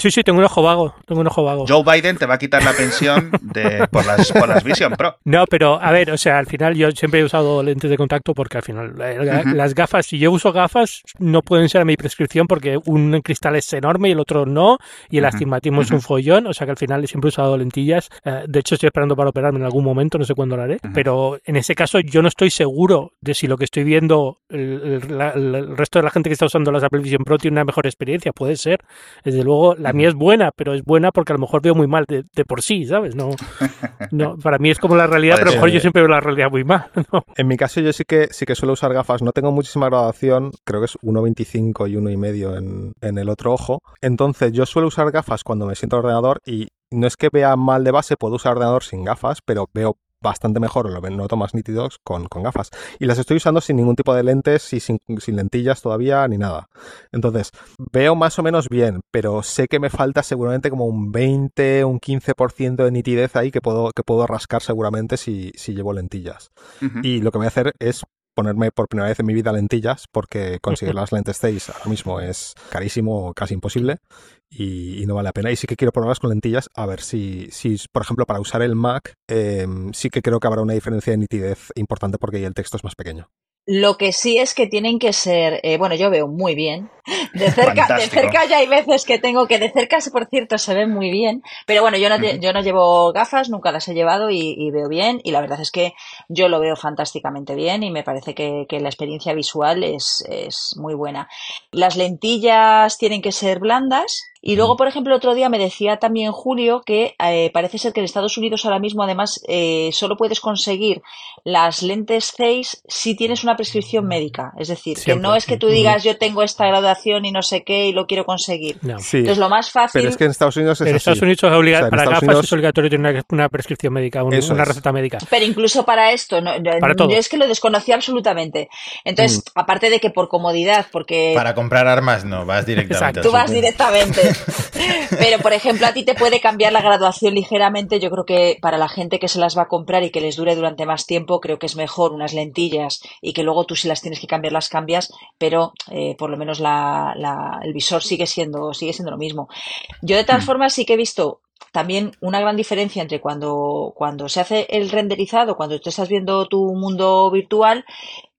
Sí, sí, tengo un ojo vago. Tengo un ojo vago. Joe Biden te va a quitar la pensión de, por, las, por las Vision Pro. No, pero a ver, o sea, al final yo siempre he usado lentes de contacto porque al final eh, las gafas, si yo uso gafas, no pueden ser a mi prescripción porque un cristal es enorme y el otro no, y el astigmatismo es un follón, o sea que al final siempre he usado lentillas. Eh, de hecho, estoy esperando para operarme en algún momento, no sé cuándo lo haré, pero en ese caso yo no estoy seguro de si lo que estoy viendo, el, resto de la gente que está usando las Apple Vision Pro tiene una mejor experiencia, puede ser. Desde luego, la mía es buena, pero es buena porque a lo mejor veo muy mal de, por sí, ¿sabes? No, no, para mí es como la realidad, pero a lo mejor yo siempre veo la realidad muy mal. En mi caso yo sí que sí que suelo usar gafas, no tengo muchísima graduación, creo que es 1.25 y 1.5 en, en el otro ojo. Entonces yo suelo usar gafas cuando me siento al ordenador y no es que vea mal de base, puedo usar ordenador sin gafas, pero veo bastante mejor lo noto más nítidos con, con, gafas. Y las estoy usando sin ningún tipo de lentes y sin, sin, lentillas todavía ni nada. Entonces, veo más o menos bien, pero sé que me falta seguramente como un 20, un 15% de nitidez ahí que puedo, que puedo rascar seguramente si, si llevo lentillas. Y lo que voy a hacer es ponerme por primera vez en mi vida lentillas porque conseguir las lentes 6 ahora mismo es carísimo, casi imposible y, no vale la pena. Y sí que quiero probarlas con lentillas a ver si, si por ejemplo, para usar el Mac em, sí que creo que habrá una diferencia de nitidez importante porque el texto es más pequeño. Lo que sí es que tienen que ser, eh, bueno, yo veo muy bien. De cerca, de cerca ya hay veces que tengo que, de cerca, por cierto, se ven muy bien. Pero bueno, yo no, yo no llevo gafas, nunca las he llevado y, veo bien. Y la verdad es que yo lo veo fantásticamente bien y me parece que, la experiencia visual es, es muy buena. Las lentillas tienen que ser blandas, y luego, por ejemplo, el otro día me decía también Julio que eh, parece ser que en Estados Unidos ahora mismo, además, eh, solo puedes conseguir las lentes 6 si tienes una prescripción médica. Es decir, que no es que tú digas yo tengo esta graduación y no sé qué y lo quiero conseguir. Entonces, lo más fácil. Pero es que en Estados Unidos es En Estados Unidos es obligatorio, para gafas es obligatorio tener una, prescripción médica, una receta médica. Pero incluso para esto, no, yo es que lo desconocía absolutamente. Entonces, mm. aparte de que por comodidad, porque. Para comprar armas, no, vas directamente. Tú vas directamente. Pero, por ejemplo, a ti te puede cambiar la graduación ligeramente. Yo creo que para la gente que se las va a comprar y que les dure durante más tiempo, creo que es mejor unas lentillas y que luego tú si las tienes que cambiar las cambias, pero eh, por lo menos el visor sigue siendo, sigue siendo lo mismo. Yo de todas mm. formas sí que he visto también una gran diferencia entre cuando, cuando se hace el renderizado, cuando tú estás viendo tu mundo virtual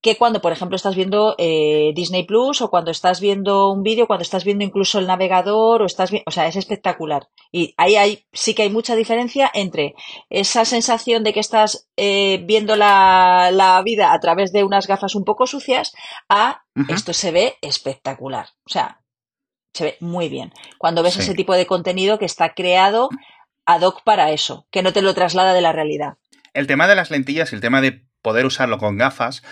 que cuando, por ejemplo, estás viendo eh, Disney Plus o cuando estás viendo un vídeo, cuando estás viendo incluso el navegador o estás o sea, es espectacular. Y ahí hay, sí que hay mucha diferencia entre esa sensación de que estás eh, viendo la, la, vida a través de unas gafas un poco sucias a esto se ve espectacular. O sea, se ve muy bien. Cuando ves ese tipo de contenido que está creado ad hoc para eso, que no te lo traslada de la realidad. El tema de las lentillas y el tema de poder usarlo con gafas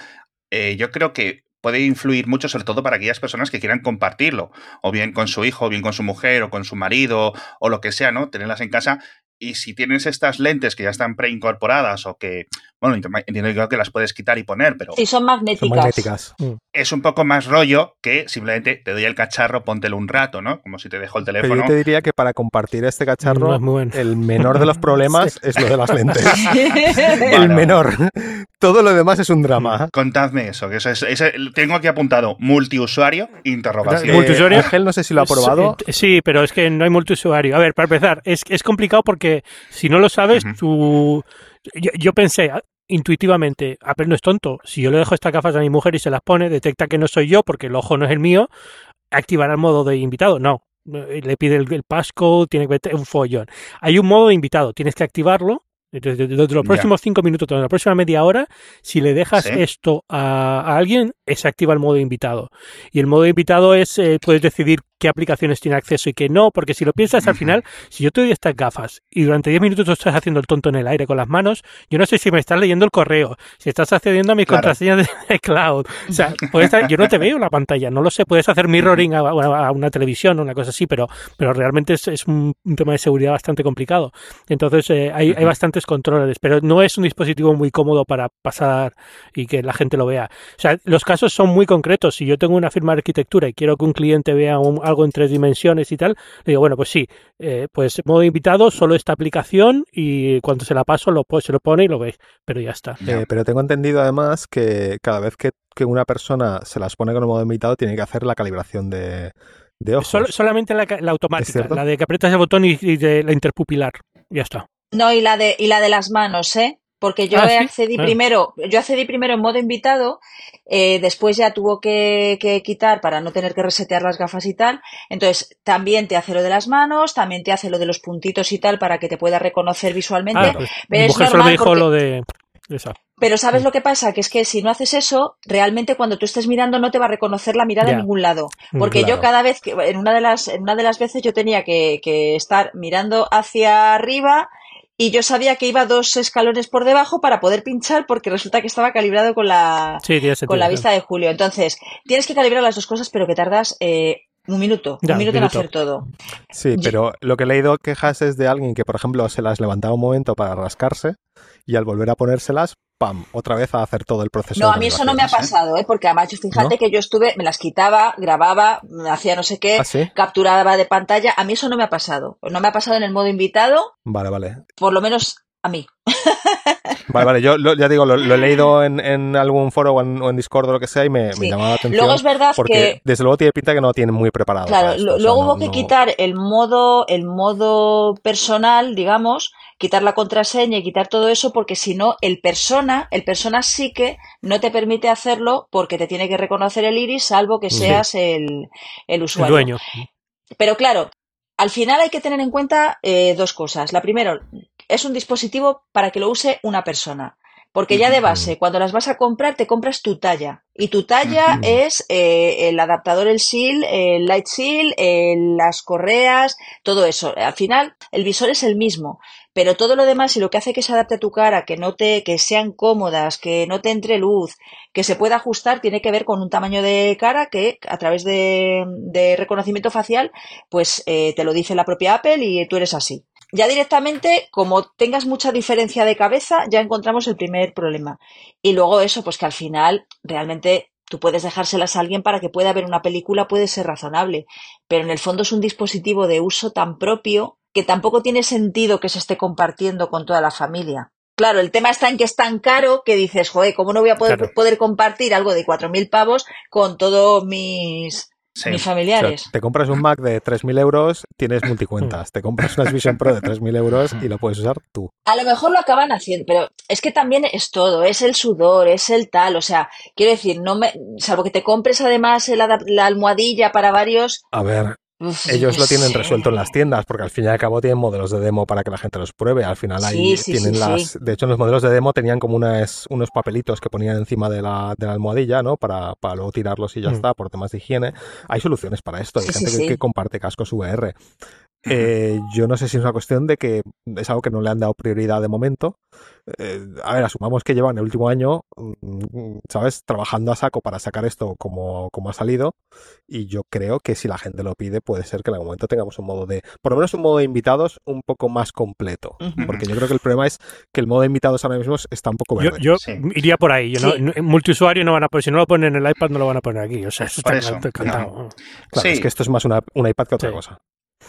eh, yo creo que puede influir mucho, sobre todo para aquellas personas que quieran compartirlo, o bien con su hijo, o bien con su mujer, o con su marido, o lo que sea, ¿no? Tenerlas en casa y si tienes estas lentes que ya están preincorporadas o que, bueno, entiendo que las puedes quitar y poner, pero... Sí, son magnéticas. Mm. Es un poco más rollo que simplemente te doy el cacharro, póntelo un rato, ¿no? Como si te dejo el teléfono. Pero yo te diría que para compartir este cacharro, el menor de los problemas es lo de las lentes. el menor. Todo lo demás es un drama. Contadme eso, que eso es, tengo aquí apuntado multiusuario, interrogación. ¿Multiusuario? Ángel, no sé si lo ha probado. Sí, pero es que no hay multiusuario. A ver, para empezar, es, es complicado porque si no lo sabes, tú... Yo, pensé ah, intuitivamente, Apple no es tonto. Si yo le dejo estas gafas a mi mujer y se las pone, detecta que no soy yo porque el ojo no es el mío, activará el modo de invitado. No, le pide el, passcode, tiene que meter un follón. Hay un modo de invitado, tienes que activarlo. Desde, los próximos cinco minutos, desde la próxima media hora, si le dejas esto a, alguien, se activa el modo de invitado. Y el modo de invitado es, eh, puedes decidir qué aplicaciones tiene acceso y qué no, porque si lo piensas al final, si yo te doy estas gafas y durante 10 minutos tú estás haciendo el tonto en el aire con las manos, yo no sé si me estás leyendo el correo, si estás accediendo a mis contraseñas de, cloud. O sea, yo no te veo en la pantalla, no lo sé, puedes hacer mirroring a, una televisión o una cosa así, pero, pero realmente es, un, tema de seguridad bastante complicado. Entonces eh, hay, hay bastantes controles, pero no es un dispositivo muy cómodo para pasar y que la gente lo vea. O sea, los casos son muy concretos. Si yo tengo una firma de arquitectura y quiero que un cliente vea un, algo en tres dimensiones y tal, le digo, bueno, pues sí, eh, pues modo invitado, solo esta aplicación y cuando se la paso lo, se lo pone y lo veis, pero ya está. Eh, pero tengo entendido además que cada vez que, una persona se las pone con el modo invitado tiene que hacer la calibración de, de ojos. solamente la, automática, la de que aprietas el botón y, de la interpupilar, ya está. No, y la de, y la de las manos, ¿eh? Porque yo ah, accedí ah. primero, yo accedí primero en modo invitado, eh, después ya tuvo que, quitar para no tener que resetear las gafas y tal. Entonces, también te hace lo de las manos, también te hace lo de los puntitos y tal para que te pueda reconocer visualmente. Ah, pues, pero es lo de Pero ¿sabes lo que pasa? Que es que si no haces eso, realmente cuando tú estés mirando no te va a reconocer la mirada en ningún lado. Mm, porque yo cada vez que, en una de las, en una de las veces yo tenía que, que estar mirando hacia arriba y yo sabía que iba dos escalones por debajo para poder pinchar porque resulta que estaba calibrado con la, con la vista de Julio. Entonces, tienes que calibrar las dos cosas, pero que tardas eh, un minuto, un minuto en hacer todo. Sí, pero lo que he leído quejas es de alguien que, por ejemplo, se las levantaba un momento para rascarse y al volver a ponérselas, ¡pam! Otra vez a hacer todo el proceso. No, a mí eso no me ha ¿eh? pasado, ¿eh? porque además fíjate que yo estuve, me las quitaba, grababa, hacía no sé qué, ¿Ah, capturaba de pantalla. A mí eso no me ha pasado. No me ha pasado en el modo invitado. Vale, vale. Por lo menos a mí. Vale, vale, yo ya digo, lo, he leído en, algún foro o en, Discord o lo que sea y me, llamaba la atención. Luego es verdad porque desde luego tiene pinta que no lo tienen muy preparado. Claro, luego hubo que quitar el modo, el modo personal, digamos, quitar la contraseña y quitar todo eso porque si no, el persona, el persona sí que no te permite hacerlo porque te tiene que reconocer el iris salvo que seas el, el usuario. El dueño. Pero claro, al final hay que tener en cuenta eh, dos cosas. La primera, es un dispositivo para que lo use una persona. Porque ya de base, cuando las vas a comprar, te compras tu talla. Y tu talla es eh, el adaptador, el SEAL, el Light SEAL, las correas, todo eso. Al final, el visor es el mismo. Pero todo lo demás, y lo que hace que se adapte a tu cara, que no te, que sean cómodas, que no te entre luz, que se pueda ajustar, tiene que ver con un tamaño de cara que a través de, reconocimiento facial, pues eh, te lo dice la propia Apple y tú eres así ya directamente, como tengas mucha diferencia de cabeza, ya encontramos el primer problema. Y luego eso, pues que al final realmente tú puedes dejárselas a alguien para que pueda ver una película, puede ser razonable, pero en el fondo es un dispositivo de uso tan propio que tampoco tiene sentido que se esté compartiendo con toda la familia. Claro, el tema está en que es tan caro que dices, joder, ¿cómo no voy a poder, poder compartir algo de 4.000 pavos con todos mis, mis familiares. te compras un Mac de 3.000 euros, tienes multicuentas. te compras una Vision Pro de 3.000 euros y lo puedes usar tú. A lo mejor lo acaban haciendo, pero es que también es todo. Es el sudor, es el tal. O sea, quiero decir, no me, salvo que te compres además la almohadilla para varios. A ver, ellos lo tienen resuelto en las tiendas, porque al fin y al cabo tienen modelos de demo para que la gente los pruebe. Al final ahí tienen las. De hecho, en los modelos de demo tenían como unas, unos papelitos que ponían encima de la, de la almohadilla, ¿no? Para, para luego tirarlos y ya mm. está, por temas de higiene. Hay soluciones para esto. Hay gente que, que, comparte cascos VR. Eh, yo no sé si es una cuestión de que es algo que no le han dado prioridad de momento. Eh, a ver, asumamos que llevan el último año, mm, ¿sabes?, trabajando a saco para sacar esto como, como ha salido. Y yo creo que si la gente lo pide, puede ser que en algún momento tengamos un modo de, por lo menos un modo de invitados un poco más completo. Porque yo creo que el problema es que el modo de invitados ahora mismo está un poco verde. Yo, iría por ahí. Yo multiusuario no van a poner, si no lo ponen en el iPad, no lo van a poner aquí. O sea, eso está Claro, es que esto es más una, un iPad que otra cosa.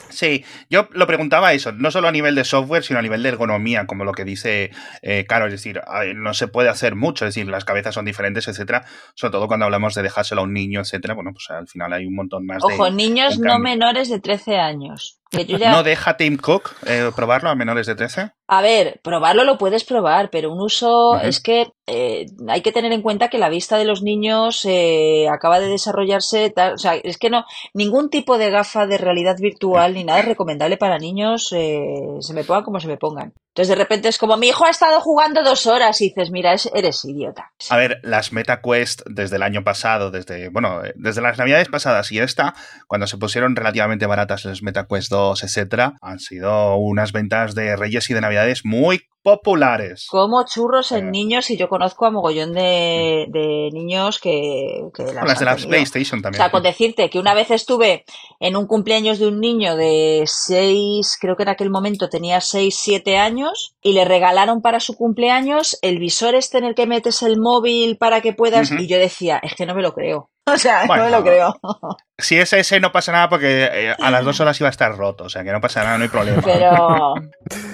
Sí, yo lo preguntaba eso, no solo a nivel de software, sino a nivel de ergonomía, como lo que dice eh, Caro, es decir, no se puede hacer mucho, es decir, las cabezas son diferentes, etcétera, sobre todo cuando hablamos de dejárselo a un niño, etcétera, bueno, pues al final hay un montón más de... Ojo, niños no menores de 13 años. ¿No deja Tim Cook eh, probarlo a menores de 13? A ver, probarlo lo puedes probar, pero un uso es que eh, hay que tener en cuenta que la vista de los niños eh, acaba de desarrollarse, o sea, es que no, ningún tipo de gafa de realidad virtual ni nada es recomendable para niños, se me pongan como se me pongan. Entonces de repente es como mi hijo ha estado jugando dos horas y dices, mira, eres idiota. A ver, las MetaQuest desde el año pasado, desde, bueno, desde las navidades pasadas y esta, cuando se pusieron relativamente baratas las MetaQuest 2, etcétera, han sido unas ventas de Reyes y de Navidades muy populares. Como churros en eh. niños y yo conozco a mogollón de, niños que, las, de la PlayStation también. O sea, con decirte que una vez estuve en un cumpleaños de un niño de 6, creo que en aquel momento tenía 6, 7 años y le regalaron para su cumpleaños el visor este en el que metes el móvil para que puedas y yo decía, es que no me lo creo. O sea, no me lo creo. Si es ese, no pasa nada porque eh, a las dos horas iba a estar roto. O sea, que no pasa nada, no hay problema. Pero,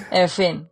en fin.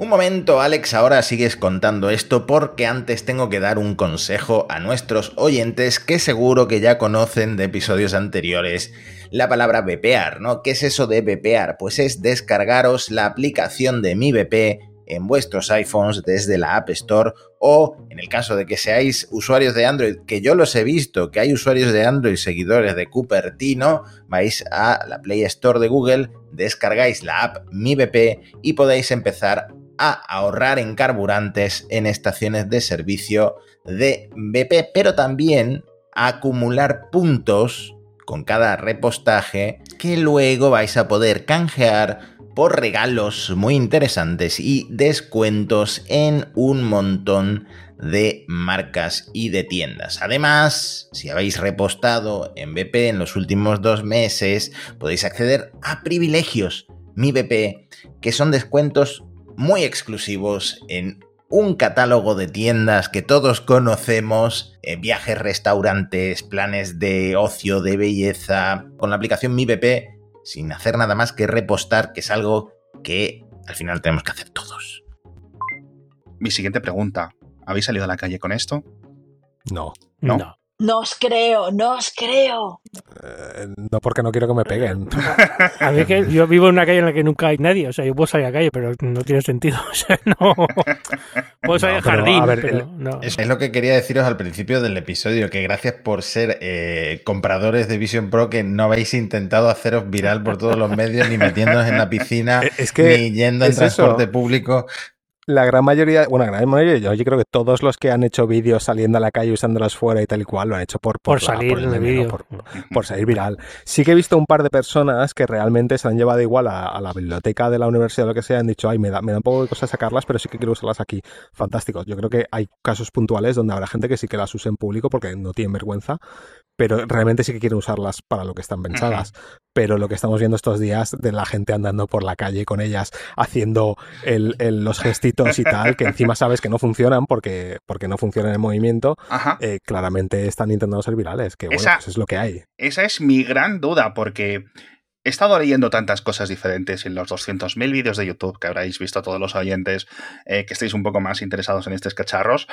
Un momento, Alex, ahora sigues contando esto porque antes tengo que dar un consejo a nuestros oyentes que seguro que ya conocen de episodios anteriores la palabra bepear, ¿no? ¿Qué es eso de bepear? Pues es descargaros la aplicación de mi BP en vuestros iPhones desde la App Store o en el caso de que seáis usuarios de Android, que yo los he visto, que hay usuarios de Android seguidores de Cupertino, vais a la Play Store de Google, descargáis la app Mi BP y podéis empezar a ahorrar en carburantes en estaciones de servicio de BP, pero también a acumular puntos con cada repostaje que luego vais a poder canjear por regalos muy interesantes y descuentos en un montón de marcas y de tiendas. Además, si habéis repostado en BP en los últimos dos meses, podéis acceder a privilegios Mi BP, que son descuentos muy exclusivos en un catálogo de tiendas que todos conocemos, eh, viajes, restaurantes, planes de ocio, de belleza, con la aplicación Mi BP, sin hacer nada más que repostar, que es algo que al final tenemos que hacer todos. Mi siguiente pregunta, ¿Habéis salido a la calle con esto? No. No. no. Os creo, no os creo. Eh, no porque no quiero que me peguen. A mí que yo vivo en una calle en la que nunca hay nadie, o sea, yo puedo salir a la calle, pero no tiene sentido. O sea, no. Puedo salir al jardín. pero no. es, lo que quería deciros al principio del episodio, que gracias por ser eh, compradores de Vision Pro que no habéis intentado haceros viral por todos los medios, ni metiéndonos en la piscina, es que ni yendo en transporte público la gran mayoría, bueno, la gran mayoría, yo, creo que todos los que han hecho vídeos saliendo a la calle usándolas fuera y tal y cual lo han hecho por, por, salir en el vídeo. Por, salir viral. Sí que he visto un par de personas que realmente se han llevado igual a, la biblioteca de la universidad o lo que sea, han dicho, ay, me da, me da un poco de cosas sacarlas, pero sí que quiero usarlas aquí. Fantástico. Yo creo que hay casos puntuales donde habrá gente que sí que las use en público porque no tienen vergüenza, pero realmente sí que quieren usarlas para lo que están pensadas. Pero lo que estamos viendo estos días de la gente andando por la calle con ellas, haciendo los gestitos y tal, que encima sabes que no funcionan porque, porque no funcionan en movimiento, eh, claramente están intentando ser virales, que bueno, pues es lo que hay. Esa es mi gran duda, porque he estado leyendo tantas cosas diferentes en los 200.000 vídeos de YouTube que habréis visto todos los oyentes eh, que estéis un poco más interesados en estos cacharros.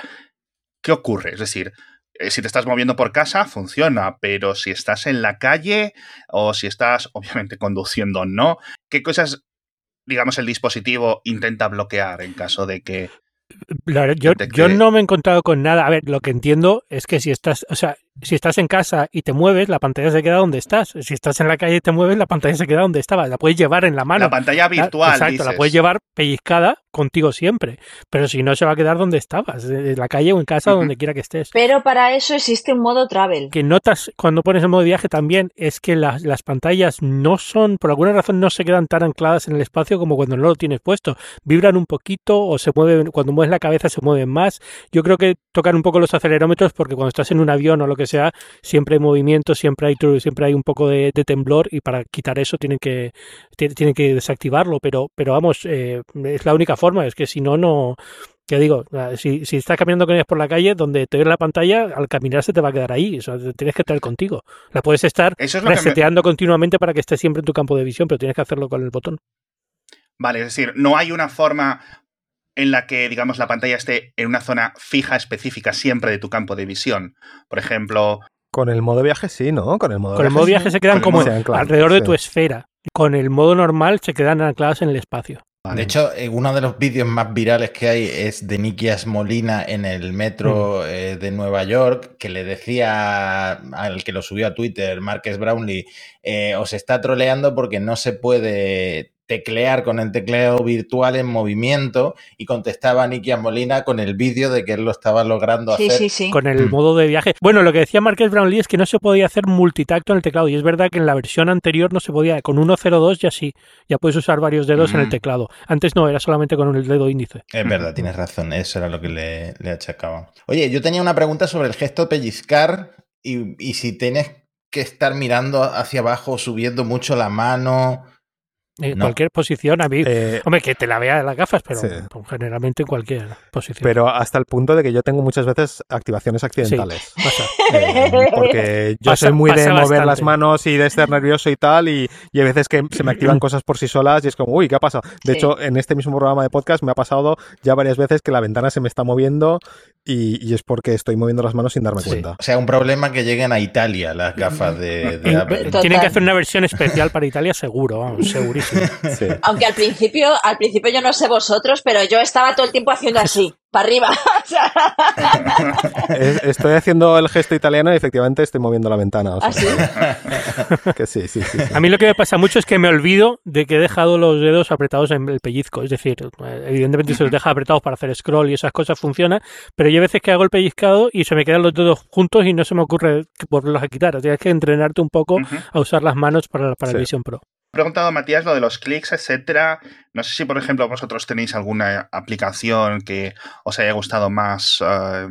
¿Qué ocurre? Es decir, si te estás moviendo por casa, funciona, pero si estás en la calle o si estás, obviamente, conduciendo, no, ¿qué cosas, digamos, el dispositivo intenta bloquear en caso de que... yo, yo no me he encontrado con nada. A ver, lo que entiendo es que si estás, o sea, si estás en casa y te mueves, la pantalla se queda donde estás. Si estás en la calle y te mueves, la pantalla se queda donde estaba. La puedes llevar en la mano. La pantalla virtual. Exacto, la puedes llevar pellizcada contigo siempre. Pero si no, se va a quedar donde estabas, en la calle o en casa, donde quiera que estés. Pero para eso existe un modo travel. Que notas cuando pones el modo viaje también es que las, las pantallas no son, por alguna razón, no se quedan tan ancladas en el espacio como cuando no lo tienes puesto. Vibran un poquito o se mueven, cuando mueves la cabeza se mueven más. Yo creo que tocan un poco los acelerómetros porque cuando estás en un avión o lo que sea, siempre hay movimiento, siempre hay, siempre hay un poco de, temblor y para quitar eso tienen que, tienen que desactivarlo, pero, pero vamos, eh, es la única forma, es que si no, no... Ya digo, si, si estás caminando con ellas por la calle, donde te ves la pantalla, al caminar se te va a quedar ahí. tienes que traer contigo. La puedes estar reseteando continuamente para que esté siempre en tu campo de visión, pero tienes que hacerlo con el botón. Vale, es decir, no hay una forma en la que, digamos, la pantalla esté en una zona fija específica siempre de tu campo de visión. Por ejemplo... Con el modo viaje sí, ¿no? Con el modo, viaje, el modo viaje se quedan como alrededor de tu esfera. Con el modo normal se quedan ancladas en el espacio. De hecho, eh, uno de los vídeos más virales que hay es de Nikias Molina en el metro mm. eh, de Nueva York, que le decía al que lo subió a Twitter, Marques Brownlee, eh, os está troleando porque no se puede teclear con el tecleo virtual en movimiento y contestaba Nicky Molina con el vídeo de que él lo estaba logrando hacer. Con el mm. modo de viaje. Bueno, lo que decía Marques Brownlee es que no se podía hacer multitacto en el teclado y es verdad que en la versión anterior no se podía. Con 1.02 ya sí, ya puedes usar varios dedos en el mm. teclado. Antes no, era solamente con el dedo índice. Es verdad, tienes razón, eso era lo que le, le achacaba. Oye, yo tenía una pregunta sobre el gesto pellizcar y, y si tienes que estar mirando hacia abajo, subiendo mucho la mano en cualquier posición, a mí, eh, hombre, que te la vea de las gafas, pero generalmente en cualquier posición. Pero hasta el punto de que yo tengo muchas veces activaciones accidentales. Eh, porque yo soy muy de mover las manos y de estar nervioso y tal, y, y, hay veces que se me activan cosas por sí solas y es como, uy, ¿qué ha pasado? De hecho, en este mismo programa de podcast me ha pasado ya varias veces que la ventana se me está moviendo y, es porque estoy moviendo las manos sin darme cuenta. O sea, un problema que lleguen a Italia las gafas de, Apple. Tienen que hacer una versión especial para Italia seguro, vamos, segurísimo. Aunque al principio, al principio yo no sé vosotros, pero yo estaba todo el tiempo haciendo así para arriba. estoy haciendo el gesto italiano y efectivamente estoy moviendo la ventana. ¿Ah, sí? que sí, sí, sí, A mí lo que me pasa mucho es que me olvido de que he dejado los dedos apretados en el pellizco. Es decir, evidentemente si los deja apretados para hacer scroll y esas cosas funciona, pero hay veces que hago el pellizcado y se me quedan los dedos juntos y no se me ocurre volverlos a quitar. Tienes que entrenarte un poco a usar las manos para, para el Vision Pro. Preguntado a Matías lo de los clics, etcétera. No sé si, por ejemplo, vosotros tenéis alguna aplicación que os haya gustado más eh,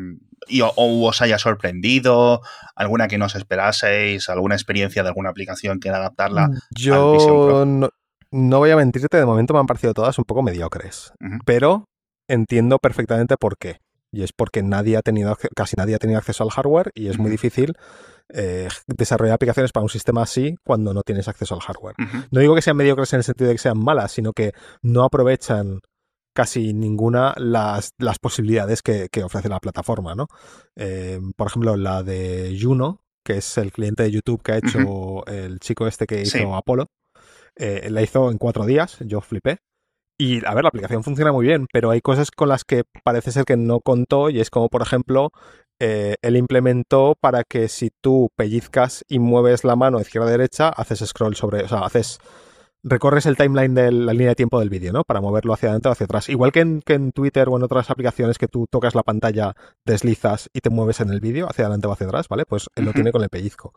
y, o, os haya sorprendido, alguna que no os esperaseis, alguna experiencia de alguna aplicación que adaptarla. Yo no, no, voy a mentirte, de momento me han parecido todas un poco mediocres, pero entiendo perfectamente por qué. Y es porque nadie ha tenido, casi nadie ha tenido acceso al hardware y es muy difícil eh, desarrollar aplicaciones para un sistema así cuando no tienes acceso al hardware. No digo que sean mediocres en el sentido de que sean malas, sino que no aprovechan casi ninguna las, las posibilidades que, ofrece la plataforma, ¿no? Eh, por ejemplo, la de Juno, que es el cliente de YouTube que ha hecho el chico este que hizo Apolo, eh, la hizo en cuatro días, yo flipé. Y a ver, la aplicación funciona muy bien, pero hay cosas con las que parece ser que no contó y es como, por ejemplo, eh, él implementó para que si tú pellizcas y mueves la mano izquierda a derecha, haces scroll sobre, o sea, haces recorres el timeline de la línea de tiempo del vídeo, ¿no? Para moverlo hacia adelante o hacia atrás. Igual que en, que en, Twitter o en otras aplicaciones que tú tocas la pantalla, deslizas y te mueves en el vídeo hacia adelante o hacia atrás, ¿vale? Pues él lo tiene con el pellizco.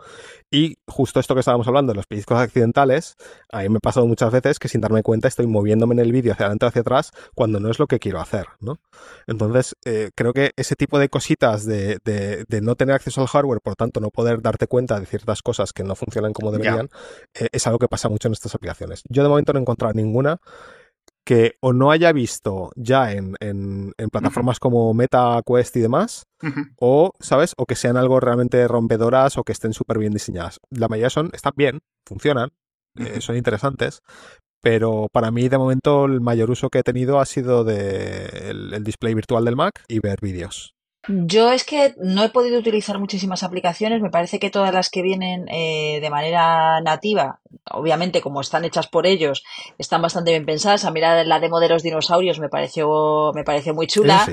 Y justo esto que estábamos hablando, los pellizcos accidentales, a mí me ha pasado muchas veces que sin darme cuenta estoy moviéndome en el vídeo hacia adelante o hacia atrás cuando no es lo que quiero hacer, ¿no? Entonces, eh, creo que ese tipo de cositas de, de, no tener acceso al hardware, por tanto no poder darte cuenta de ciertas cosas que no funcionan como deberían, eh, es algo que pasa mucho en estas aplicaciones. Yo de momento no he encontrado ninguna que o no haya visto ya en, plataformas como Meta, Quest y demás, o, ¿sabes? O que sean algo realmente rompedoras o que estén súper bien diseñadas. La mayoría son, están bien, funcionan, eh, son interesantes, pero para mí de momento el mayor uso que he tenido ha sido de el display virtual del Mac y ver vídeos. Yo es que no he podido utilizar muchísimas aplicaciones, me parece que todas las que vienen eh, de manera nativa, obviamente como están hechas por ellos, están bastante bien pensadas. A mirar la demo de los dinosaurios me pareció, me pareció muy chula.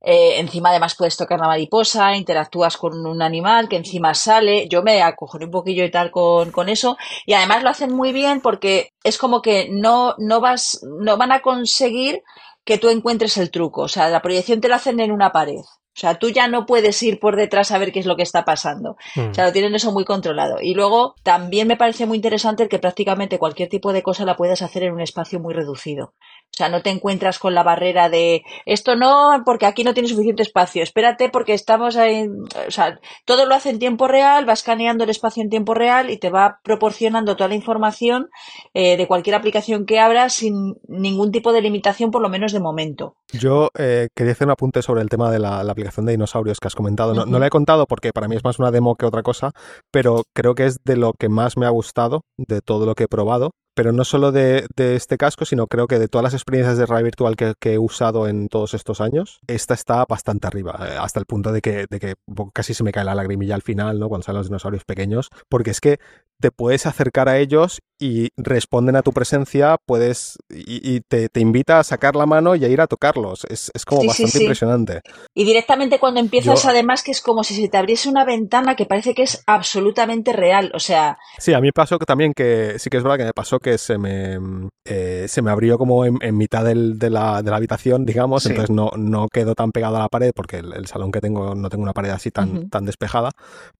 Eh, encima además puedes tocar la mariposa, interactúas con un animal que encima sale. Yo me acogeré un poquillo y tal con, con eso. Y además lo hacen muy bien porque es como que no, no vas, no van a conseguir que tú encuentres el truco. O sea, la proyección te la hacen en una pared. O sea, tú ya no puedes ir por detrás a ver qué es lo que está pasando. O sea, lo tienen eso muy controlado. Y luego también me parece muy interesante el que prácticamente cualquier tipo de cosa la puedas hacer en un espacio muy reducido. O sea, no te encuentras con la barrera de esto no, porque aquí no tiene suficiente espacio. Espérate porque estamos ahí. O sea, todo lo hace en tiempo real, va escaneando el espacio en tiempo real y te va proporcionando toda la información eh, de cualquier aplicación que abras sin ningún tipo de limitación, por lo menos de momento. Yo eh, quería hacer un apunte sobre el tema de la, aplicación de dinosaurios que has comentado. No, no la he contado porque para mí es más una demo que otra cosa, pero creo que es de lo que más me ha gustado de todo lo que he probado pero no solo de, este casco, sino creo que de todas las experiencias de realidad virtual que, he usado en todos estos años, esta está bastante arriba, eh, hasta el punto de que, de que casi se me cae la lagrimilla al final, ¿no? Cuando salen los dinosaurios pequeños, porque es que te puedes acercar a ellos y responden a tu presencia, puedes y, te, invita a sacar la mano y a ir a tocarlos. Es, como bastante impresionante. Y directamente cuando empiezas, además, que es como si se te abriese una ventana que parece que es absolutamente real. O sea. Sí, a mí pasó que también que sí que es verdad que me pasó que se me, eh, se me abrió como en, mitad de, la, habitación, digamos, entonces no, no quedó tan pegado a la pared porque el, salón que tengo no tengo una pared así tan, tan despejada,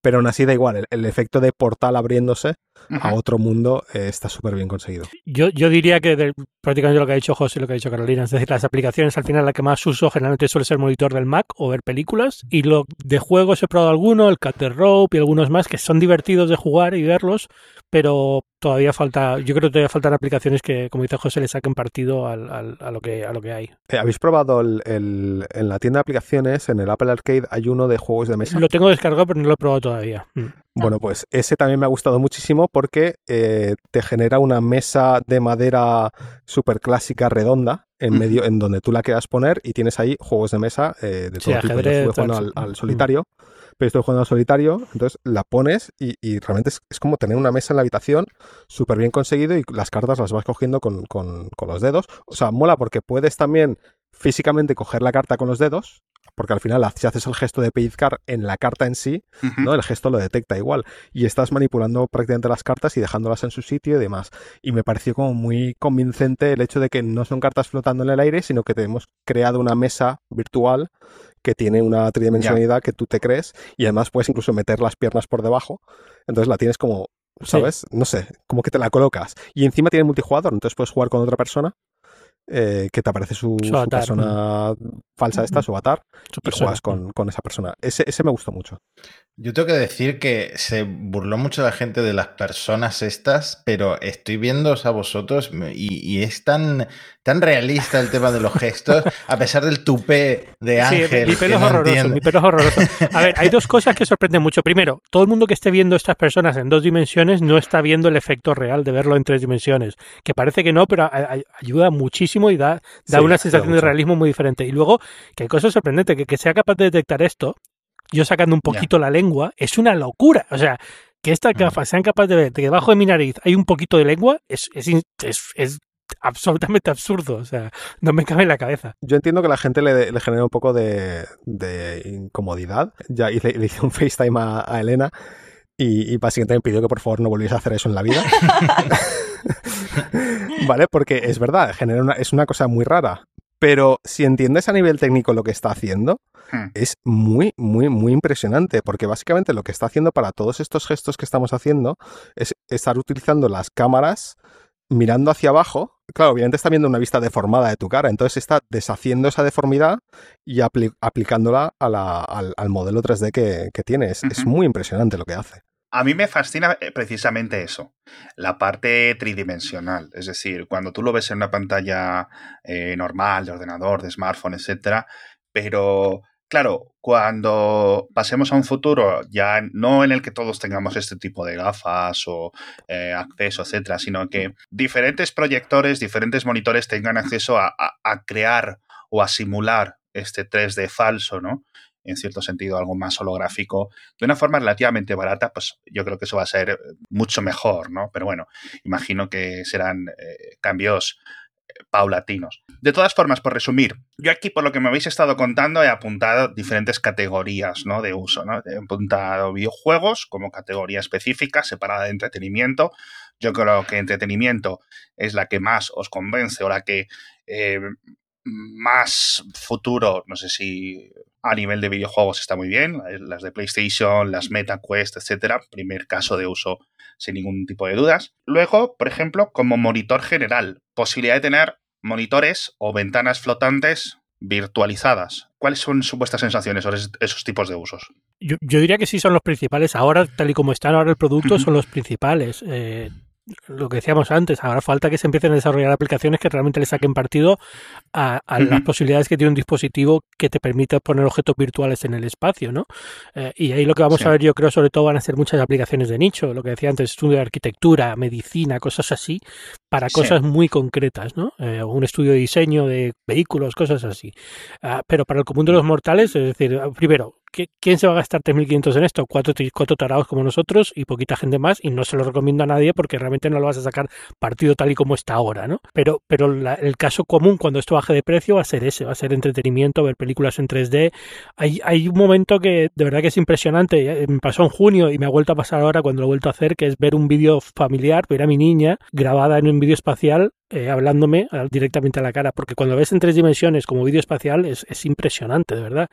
pero aún así da igual, el, efecto de portal abriéndose a otro mundo eh, está súper bien conseguido. Yo, yo diría que prácticamente lo que ha dicho José y lo que ha dicho Carolina, es decir, las aplicaciones al final la que más uso generalmente suele ser monitor del Mac o ver películas y lo de juegos he probado alguno, el Cat Rope y algunos más que son divertidos de jugar y verlos, pero todavía falta, yo creo que todavía faltan aplicaciones que, como dice José, le saquen partido al, al, a, lo que, a lo que hay. Eh, ¿Habéis probado el, en la tienda de aplicaciones, en el Apple Arcade, hay uno de juegos de mesa? Lo tengo descargado, pero no lo he probado todavía. Bueno, pues ese también me ha gustado muchísimo porque eh, te genera una mesa de madera súper clásica redonda en medio, en donde tú la quieras poner y tienes ahí juegos de mesa eh, de todo tipo. Yo estuve jugando al, solitario pero estoy jugando al solitario, entonces la pones y, realmente es, como tener una mesa en la habitación súper bien conseguido y las cartas las vas cogiendo con, los dedos. O sea, mola porque puedes también físicamente coger la carta con los dedos, porque al final si haces el gesto de pellizcar en la carta en sí, ¿no? El gesto lo detecta igual. Y estás manipulando prácticamente las cartas y dejándolas en su sitio y demás. Y me pareció como muy convincente el hecho de que no son cartas flotando en el aire, sino que te hemos creado una mesa virtual que tiene una tridimensionalidad que tú te crees y además puedes incluso meter las piernas por debajo. Entonces la tienes como ¿sabes? No sé, como que te la colocas. Y encima tiene multijugador, entonces puedes jugar con otra persona eh, que te aparece su, persona falsa esta, su avatar, y juegas con, esa persona. Ese, ese me gustó mucho. Yo tengo que decir que se burló mucho la gente de las personas estas, pero estoy viendo a vosotros y, es tan, tan realista el tema de los gestos, a pesar del tupé de Ángel. Sí, mi pelo es horroroso, mi pelo es horroroso. A ver, hay dos cosas que sorprenden mucho. Primero, todo el mundo que esté viendo estas personas en dos dimensiones no está viendo el efecto real de verlo en tres dimensiones, que parece que no, pero ayuda muchísimo y da, da una sensación de realismo muy diferente. Y luego, que hay cosas sorprendentes, que, que sea capaz de detectar esto yo sacando un poquito la lengua, es una locura. O sea, que estas gafas sean capaces de ver que debajo de mi nariz hay un poquito de lengua, es, es, es, absolutamente absurdo. O sea, no me cabe en la cabeza. Yo entiendo que la gente le, le genera un poco de, de incomodidad. Ya hice, le hice un FaceTime a, a Elena. Y, y, básicamente me pidió que por favor no volviese a hacer eso en la vida. ¿Vale? Porque es verdad, genera una, es una cosa muy rara. Pero si entiendes a nivel técnico lo que está haciendo, Hmm. es muy, muy, muy impresionante, porque básicamente lo que está haciendo para todos estos gestos que estamos haciendo es estar utilizando las cámaras mirando hacia abajo. Claro, obviamente está viendo una vista deformada de tu cara, entonces está deshaciendo esa deformidad y aplicándola al, modelo 3D que, tienes. Es muy impresionante lo que hace. A mí me fascina eh, precisamente eso, la parte tridimensional. Es decir, cuando tú lo ves en una pantalla eh, normal, de ordenador, de smartphone, etcétera, pero Claro, cuando pasemos a un futuro ya no en el que todos tengamos este tipo de gafas o eh, acceso, etcétera, sino que diferentes proyectores, diferentes monitores tengan acceso a, crear o a simular este 3D falso, ¿no? En cierto sentido, algo más holográfico, de una forma relativamente barata, pues yo creo que eso va a ser mucho mejor, ¿no? Pero bueno, imagino que serán eh, cambios paulatinos. De todas formas, por resumir, yo aquí por lo que me habéis estado contando he apuntado diferentes categorías ¿no? de uso. ¿no? He apuntado videojuegos como categoría específica, separada de entretenimiento. Yo creo que entretenimiento es la que más os convence o la que eh, más futuro, no sé si a nivel de videojuegos está muy bien, las de PlayStation, las MetaQuest, etcétera, primer caso de uso sin ningún tipo de dudas. Luego, por ejemplo, como monitor general, posibilidad de tener monitores o ventanas flotantes virtualizadas. ¿Cuáles son vuestras sensaciones sobre esos tipos de usos? Yo, diría que sí son los principales. Ahora, tal y como están ahora el producto, son los principales. Eh, lo que decíamos antes, ahora falta que se empiecen a desarrollar aplicaciones que realmente le saquen partido a, las posibilidades que tiene un dispositivo que te permite poner objetos virtuales en el espacio, ¿no? Eh, y ahí lo que vamos a ver, yo creo, sobre todo van a ser muchas aplicaciones de nicho, lo que decía antes, estudio de arquitectura, medicina, cosas así, para cosas muy concretas, ¿no? Eh, un estudio de diseño de vehículos, cosas así. Ah, pero para el común de los mortales, es decir, primero, ¿quién se va a gastar 3.500 en esto? Cuatro, cuatro tarados como nosotros y poquita gente más y no se lo recomiendo a nadie porque realmente no lo vas a sacar partido tal y como está ahora, ¿no? Pero, pero el caso común cuando esto baje de precio va a ser ese, va a ser entretenimiento, ver películas en 3D. Hay, hay un momento que de verdad que es impresionante, me pasó en junio y me ha vuelto a pasar ahora cuando lo he vuelto a hacer, que es ver un vídeo familiar, ver a mi niña grabada en un vídeo espacial eh, hablándome directamente a la cara, porque cuando ves en tres dimensiones como vídeo espacial es, es, impresionante, de verdad.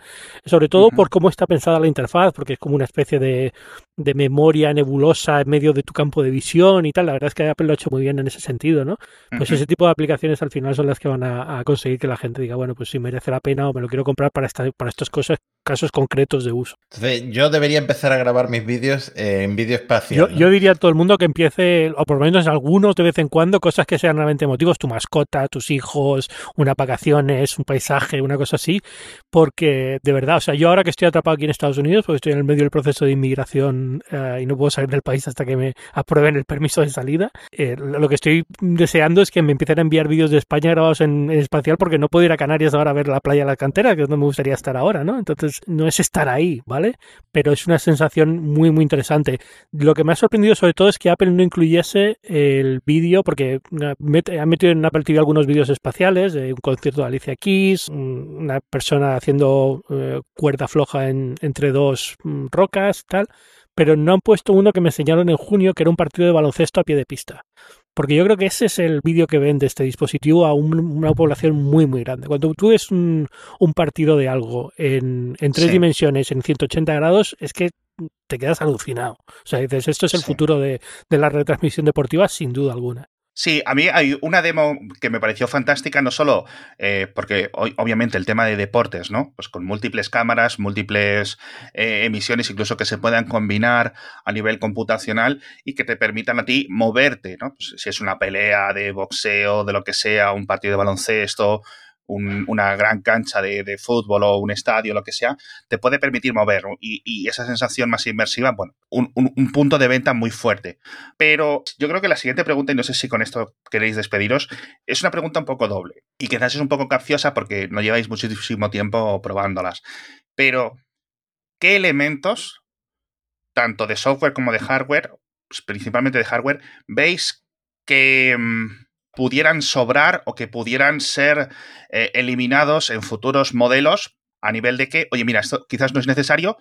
Sobre todo por cómo está pensada la interfaz, porque es como una especie de, de, memoria nebulosa en medio de tu campo de visión y tal. La verdad es que Apple lo ha hecho muy bien en ese sentido, ¿no? Pues ese tipo de aplicaciones al final son las que van a, conseguir que la gente diga, bueno, pues si merece la pena o me lo quiero comprar para, esta, para estas cosas, casos concretos de uso. Entonces, yo debería empezar a grabar mis vídeos en vídeo espacial. Yo, yo diría a todo el mundo que empiece, o por lo menos algunos de vez en cuando, cosas que sean realmente motivos, tu mascota, tus hijos, unas vacaciones, un paisaje, una cosa así, porque de verdad, o sea, yo ahora que estoy atrapado aquí en Estados Unidos, porque estoy en el medio del proceso de inmigración eh, y no puedo salir del país hasta que me aprueben el permiso de salida, eh, lo que estoy deseando es que me empiecen a enviar vídeos de España grabados en, espacial porque no puedo ir a Canarias ahora a ver la playa de la cantera, que es donde me gustaría estar ahora, ¿no? Entonces, no es estar ahí, ¿vale? Pero es una sensación muy, muy interesante. Lo que me ha sorprendido sobre todo es que Apple no incluyese el vídeo, porque eh, ha metido en Apple TV algunos vídeos espaciales de un concierto de Alicia Keys, una persona haciendo eh, cuerda floja entre dos mm, rocas, tal, pero no han puesto uno que me enseñaron en junio, que era un partido de baloncesto a pie de pista. Porque yo creo que ese es el vídeo que vende este dispositivo a una población muy, muy grande. Cuando tú ves un, partido de algo en, tres dimensiones, en 180 grados, es que te quedas alucinado. O sea, dices, esto es el futuro de, de la retransmisión deportiva, sin duda alguna. Sí, a mí hay una demo que me pareció fantástica, no solo eh, porque obviamente el tema de deportes, ¿no? Pues con múltiples cámaras, múltiples eh, emisiones, incluso que se puedan combinar a nivel computacional y que te permitan a ti moverte, ¿no? Pues si es una pelea de boxeo, de lo que sea, un partido de baloncesto, una gran cancha de, fútbol o un estadio, lo que sea, te puede permitir mover y, esa sensación más inmersiva, bueno, un, punto de venta muy fuerte. Pero yo creo que la siguiente pregunta, y no sé si con esto queréis despediros, es una pregunta un poco doble y quizás es un poco capciosa porque no lleváis muchísimo tiempo probándolas. Pero, ¿qué elementos, tanto de software como de hardware, pues principalmente de hardware, veis que mm, pudieran sobrar o que pudieran ser eh, eliminados en futuros modelos a nivel de que, oye, mira, esto quizás no es necesario,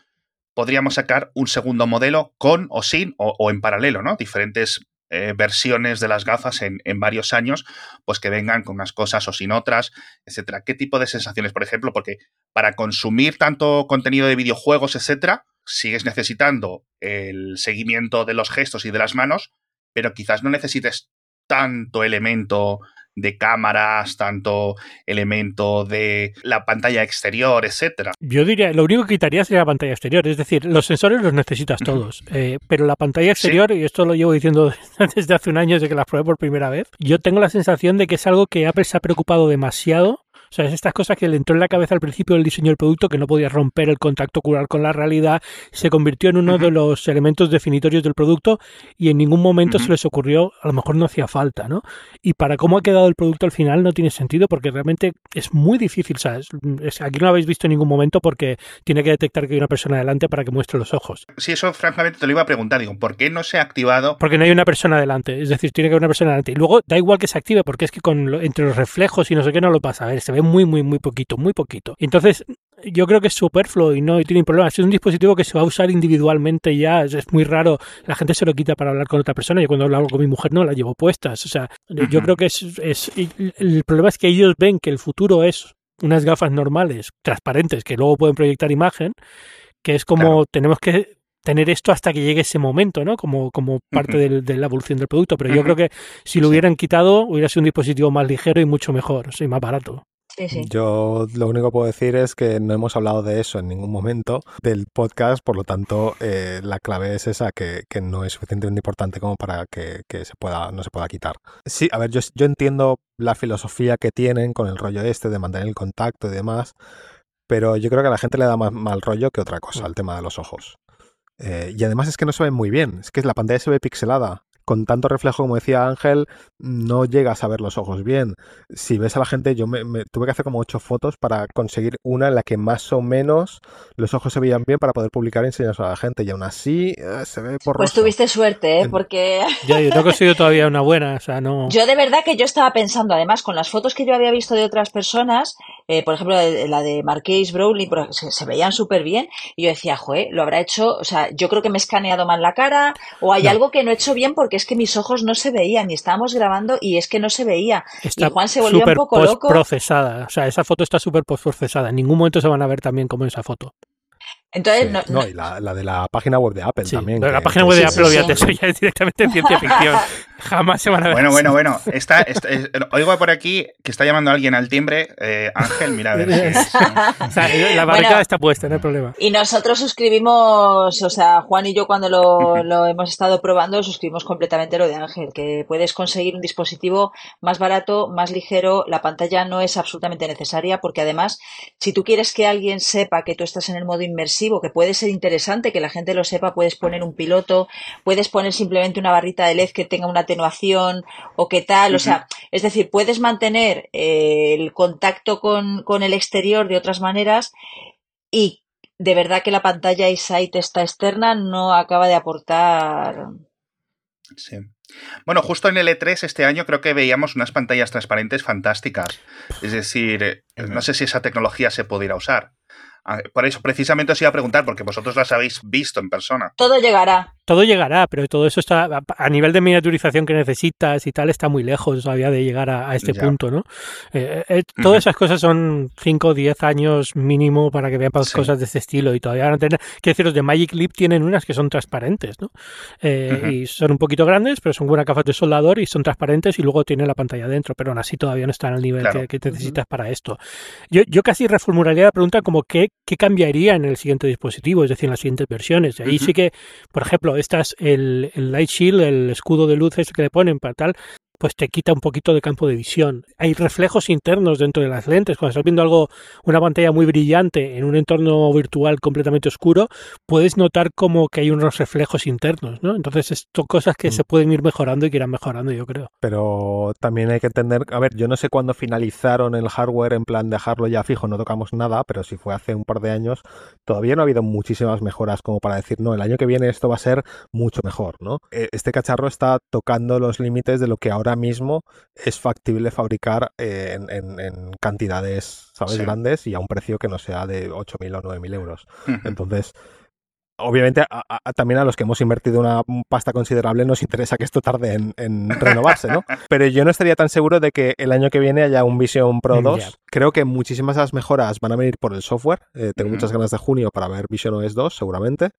podríamos sacar un segundo modelo con o sin o, en paralelo, ¿no? Diferentes eh, versiones de las gafas en, en, varios años, pues que vengan con unas cosas o sin otras, etcétera. ¿Qué tipo de sensaciones, por ejemplo? Porque para consumir tanto contenido de videojuegos, etcétera, sigues necesitando el seguimiento de los gestos y de las manos, pero quizás no necesites tanto elemento de cámaras, tanto elemento de la pantalla exterior, etcétera. Yo diría, lo único que quitaría sería la pantalla exterior, es decir, los sensores los necesitas todos, eh, pero la pantalla exterior, y esto lo llevo diciendo desde hace un año, desde que la probé por primera vez, yo tengo la sensación de que es algo que Apple se ha preocupado demasiado o sea, es estas cosas que le entró en la cabeza al principio del diseño del producto que no podía romper el contacto ocular con la realidad, se convirtió en uno de los elementos definitorios del producto y en ningún momento se les ocurrió, a lo mejor no hacía falta, ¿no? Y para cómo ha quedado el producto al final no tiene sentido porque realmente es muy difícil, ¿sabes? aquí no lo habéis visto en ningún momento porque tiene que detectar que hay una persona delante para que muestre los ojos. Sí, eso francamente te lo iba a preguntar, digo, ¿por qué no se ha activado? Porque no hay una persona delante, es decir, tiene que haber una persona delante. Y luego da igual que se active porque es que con entre los reflejos y no sé qué no lo pasa, a ver, se ve muy, muy, muy poquito, muy poquito. Entonces, yo creo que es superfluo y no tiene problema. Es un dispositivo que se va a usar individualmente ya. Es, muy raro. La gente se lo quita para hablar con otra persona. Yo cuando hablo con mi mujer no la llevo puestas. O sea, yo creo que es, es. El problema es que ellos ven que el futuro es unas gafas normales, transparentes, que luego pueden proyectar imagen, que es como tenemos que tener esto hasta que llegue ese momento, ¿no? Como, como parte de la evolución del producto. Pero yo creo que si lo hubieran quitado, hubiera sido un dispositivo más ligero y mucho mejor, o más barato. Yo lo único que puedo decir es que no hemos hablado de eso en ningún momento del podcast, por lo tanto eh, la clave es esa, que, no es suficientemente importante como para que, se pueda, no se pueda quitar. Sí, a ver, yo, yo entiendo la filosofía que tienen con el rollo este de mantener el contacto y demás, pero yo creo que a la gente le da más mal rollo que otra cosa, el tema de los ojos. Eh, y además es que no se ven muy bien, es que la pantalla se ve pixelada con tanto reflejo como decía Ángel, no llegas a ver los ojos bien. Si ves a la gente, yo me, tuve que hacer como ocho fotos para conseguir una en la que más o menos los ojos se veían bien para poder publicar y enseñarlos a la gente. Y aún así eh, se ve por Pues tuviste suerte, ¿eh? porque... yo no he conseguido todavía una buena, o sea, no... Yo de verdad que yo estaba pensando, además, con las fotos que yo había visto de otras personas, eh, por ejemplo, la de Marqués Brownlee, se, se, veían súper bien, y yo decía, joder, lo habrá hecho, o sea, yo creo que me he escaneado mal la cara, o hay algo que no he hecho bien porque es que mis ojos no se veían y estábamos grabando y es que no se veía. y Juan se volvió un poco loco. procesada, o sea, esa foto está súper procesada. En ningún momento se van a ver también como esa foto. Entonces, no, y la, de la página web de Apple también. la página web de Apple, obviamente, eso ya es directamente en ciencia ficción. Jamás se van a ver. Bueno, bueno, bueno. Está, oigo por aquí que está llamando a alguien al timbre. Eh, Ángel, mira a ver. la barricada está puesta, no hay problema. Y nosotros suscribimos, o sea, Juan y yo cuando lo, lo hemos estado probando, suscribimos completamente lo de Ángel, que puedes conseguir un dispositivo más barato, más ligero. La pantalla no es absolutamente necesaria porque además, si tú quieres que alguien sepa que tú estás en el modo inmersivo, que puede ser interesante que la gente lo sepa, puedes poner un piloto, puedes poner simplemente una barrita de LED que tenga una atenuación o qué tal, o sea, es decir, puedes mantener eh, el contacto con, con el exterior de otras maneras y de verdad que la pantalla iSight esta externa no acaba de aportar. Sí. Bueno, justo en el E3 este año creo que veíamos unas pantallas transparentes fantásticas. Es decir, no sé si esa tecnología se pudiera usar. Ah, por eso, precisamente os iba a preguntar, porque vosotros las habéis visto en persona. Todo llegará. Todo llegará, pero todo eso está a nivel de miniaturización que necesitas y tal, está muy lejos todavía de llegar a, este punto, ¿no? Eh, eh, todas esas cosas son 5 o 10 años mínimo para que vean cosas de este estilo y todavía van a tener. Quiero deciros, de Magic Leap tienen unas que son transparentes, ¿no? Eh, y son un poquito grandes, pero son buenas gafas de soldador y son transparentes y luego tienen la pantalla dentro, pero aún así todavía no están al nivel que, necesitas para esto. Yo, yo casi reformularía la pregunta como ¿qué, qué cambiaría en el siguiente dispositivo, es decir, en las siguientes versiones. Ahí sí que, por ejemplo, estas, el, el Light Shield, el escudo de luces que le ponen para tal, pues te quita un poquito de campo de visión. Hay reflejos internos dentro de las lentes. Cuando estás viendo algo, una pantalla muy brillante en un entorno virtual completamente oscuro, puedes notar como que hay unos reflejos internos, ¿no? Entonces, son cosas que mm. se pueden ir mejorando y que irán mejorando, yo creo. Pero también hay que entender, a ver, yo no sé cuándo finalizaron el hardware en plan dejarlo ya fijo, no tocamos nada, pero si fue hace un par de años, todavía no ha habido muchísimas mejoras como para decir, no, el año que viene esto va a ser mucho mejor, ¿no? E, este cacharro está tocando los límites de lo que ahora ahora mismo es factible fabricar eh, en, cantidades, ¿sabes? Grandes y a un precio que no sea de 8.000 o 9.000 euros. Entonces, obviamente también a los que hemos invertido una pasta considerable nos interesa que esto tarde en, renovarse, ¿no? Pero yo no estaría tan seguro de que el año que viene haya un Vision Pro 2. Creo que muchísimas de las mejoras van a venir por el software. Eh, tengo muchas ganas de junio para ver Vision OS 2, seguramente.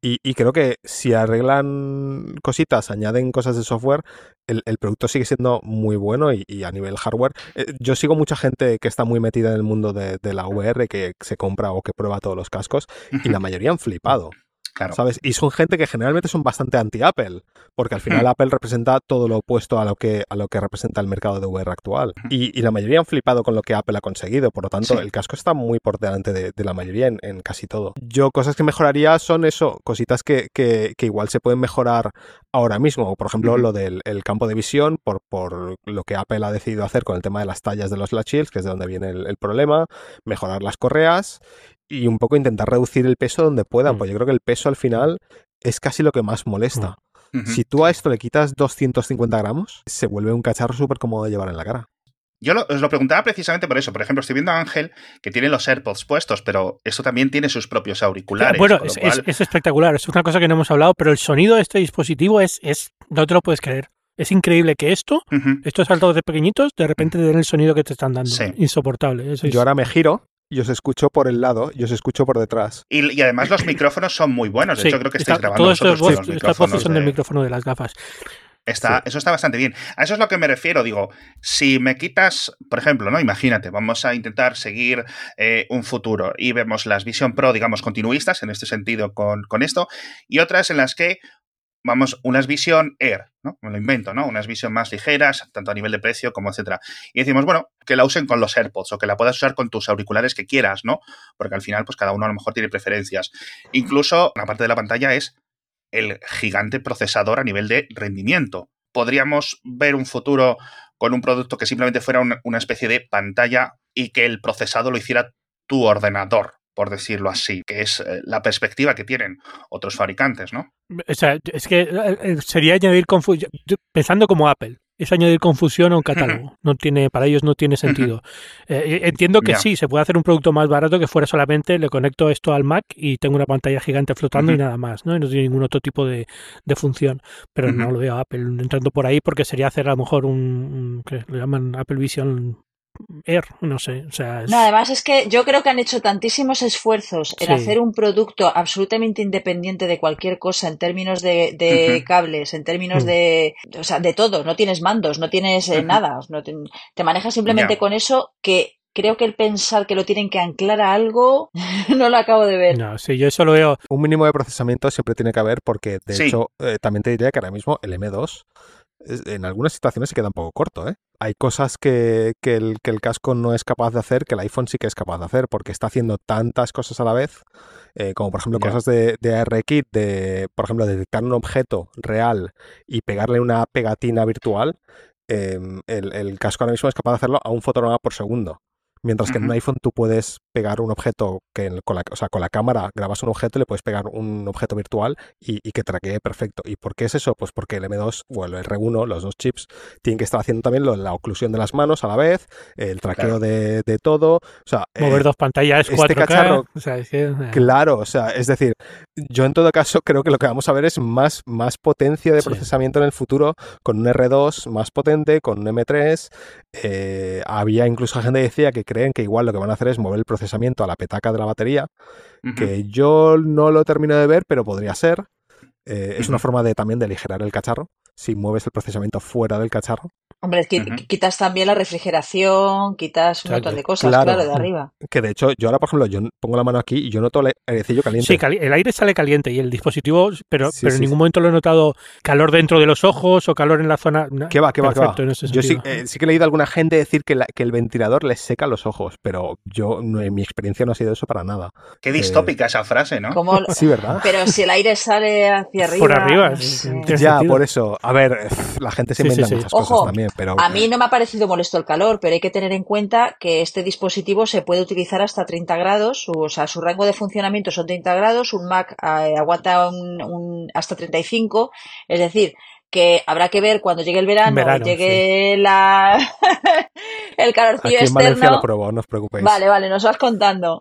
Y, creo que si arreglan cositas, añaden cosas de software, el, producto sigue siendo muy bueno y, a nivel hardware. Eh, yo sigo mucha gente que está muy metida en el mundo de, de la VR, que se compra o que prueba todos los cascos, y la mayoría han flipado. ¿Sabes? Y son gente que generalmente son bastante anti-Apple, porque al final hmm. Apple representa todo lo opuesto a lo que, a lo que representa el mercado de VR actual. Hmm. Y, la mayoría han flipado con lo que Apple ha conseguido, por lo tanto, el casco está muy por delante de, la mayoría en, casi todo. Yo, cosas que mejoraría son eso, cositas que, que, igual se pueden mejorar ahora mismo, por ejemplo, lo del campo de visión, por, por lo que Apple ha decidido hacer con el tema de las tallas de los latch shields, que es de donde viene el, el problema, mejorar las correas y un poco intentar reducir el peso donde puedan, mm. pues yo creo que el peso al final es casi lo que más molesta. Mm. Si tú a esto le quitas 250 gramos, se vuelve un cacharro súper cómodo de llevar en la cara. Yo os lo preguntaba precisamente por eso. Por ejemplo, estoy viendo a Ángel que tiene los AirPods puestos, pero esto también tiene sus propios auriculares. Bueno, es, espectacular. Es una cosa que no hemos hablado, pero el sonido de este dispositivo es, es no te lo puedes creer. Es increíble que esto, estos altavoces pequeñitos, de repente den el sonido que te están dando. Insoportable. Yo ahora me giro y os escucho por el lado y os escucho por detrás. Y, además los micrófonos son muy buenos. De hecho, creo que estáis grabando todos estos, estas voces son del micrófono de las gafas. Está, Eso está bastante bien. A eso es lo que me refiero. Digo, si me quitas, por ejemplo, ¿no? Imagínate, vamos a intentar seguir eh, un futuro y vemos las Vision Pro, digamos, continuistas en este sentido con, con esto, y otras en las que vamos, unas Vision Air, ¿no? Me lo invento, ¿no? Unas Vision más ligeras, tanto a nivel de precio como etcétera. Y decimos, bueno, que la usen con los AirPods o que la puedas usar con tus auriculares que quieras, ¿no? Porque al final, pues cada uno a lo mejor tiene preferencias. Incluso, una parte de la pantalla es el gigante procesador a nivel de rendimiento. Podríamos ver un futuro con un producto que simplemente fuera una especie de pantalla y que el procesado lo hiciera tu ordenador, por decirlo así, que es eh, la perspectiva que tienen otros fabricantes, ¿no? O sea, es que eh, eh, sería añadir confusión, pensando como Apple, es añadir confusión a un catálogo. No tiene, para ellos no tiene sentido. entiendo que sí, se puede hacer un producto más barato que fuera solamente le conecto esto al Mac y tengo una pantalla gigante flotando y nada más, ¿no? Y no tiene ningún otro tipo de, función. Pero no lo veo a Apple entrando por ahí porque sería hacer a lo mejor un, un lo llaman Apple Vision Air, no sé. O sea, no, además es que yo creo que han hecho tantísimos esfuerzos en hacer un producto absolutamente independiente de cualquier cosa en términos de, cables, en términos mm. de, o sea, de todo. No tienes mandos, no tienes eh, nada. No te, manejas simplemente con eso que creo que el pensar que lo tienen que anclar a algo no lo acabo de ver. No, sí, yo eso lo veo. Un mínimo de procesamiento siempre tiene que haber porque, de hecho, eh, también te diría que ahora mismo el M2 en algunas situaciones se queda un poco corto. ¿eh? Hay cosas que, el, casco no es capaz de hacer, que el iPhone sí que es capaz de hacer, porque está haciendo tantas cosas a la vez, eh, como por ejemplo cosas de, de ARKit, de, por ejemplo, detectar un objeto real y pegarle una pegatina virtual. Em, el, casco ahora mismo es capaz de hacerlo a un fotograma por segundo. Mientras que en un iPhone tú puedes pegar un objeto que con la, o sea, con la cámara grabas un objeto y le puedes pegar un objeto virtual y, que traquee perfecto. ¿Y por qué es eso? Pues porque el M2 o el R1, los dos chips, tienen que estar haciendo también la oclusión de las manos a la vez, el traqueo de, todo. O sea, Mover eh, dos pantallas, 4K. Este cacharro, eh. Claro, o sea, es decir, yo en todo caso creo que lo que vamos a ver es más, más potencia de procesamiento en el futuro con un R2 más potente, con un M3. Eh, había incluso gente que decía que creen que igual lo que van a hacer es mover el procesamiento a la petaca de la batería, que yo no lo termino de ver, pero podría ser. Eh, es una forma de también de aligerar el cacharro si mueves el procesamiento fuera del cacharro. Hombre, quitas también la refrigeración, quitas un montón de cosas, claro. de arriba. Que de hecho, yo ahora, por ejemplo, yo pongo la mano aquí y yo noto el airecillo caliente. Sí, el aire sale caliente y el dispositivo, pero, pero en ningún momento lo he notado calor dentro de los ojos o calor en la zona. ¿Qué va, qué va, qué va? Yo eh, sí, que he leído a alguna gente decir que, que el ventilador les seca los ojos, pero yo, en mi experiencia no ha sido eso para nada. Qué distópica esa frase, ¿no? Sí, ¿verdad? Pero si el aire sale hacia arriba. Por arriba, Ya, por eso. A ver, la gente se inventa muchas cosas también, pero. A mí no me ha parecido molesto el calor, pero hay que tener en cuenta que este dispositivo se puede utilizar hasta 30 grados, o sea, su rango de funcionamiento son 30 grados, un Mac eh, aguanta un, hasta 35, es decir, que habrá que ver cuando llegue el verano, llegue la el calorcillo Aquí en Valencia lo probó, no os preocupéis. Vale, vale, nos vas contando.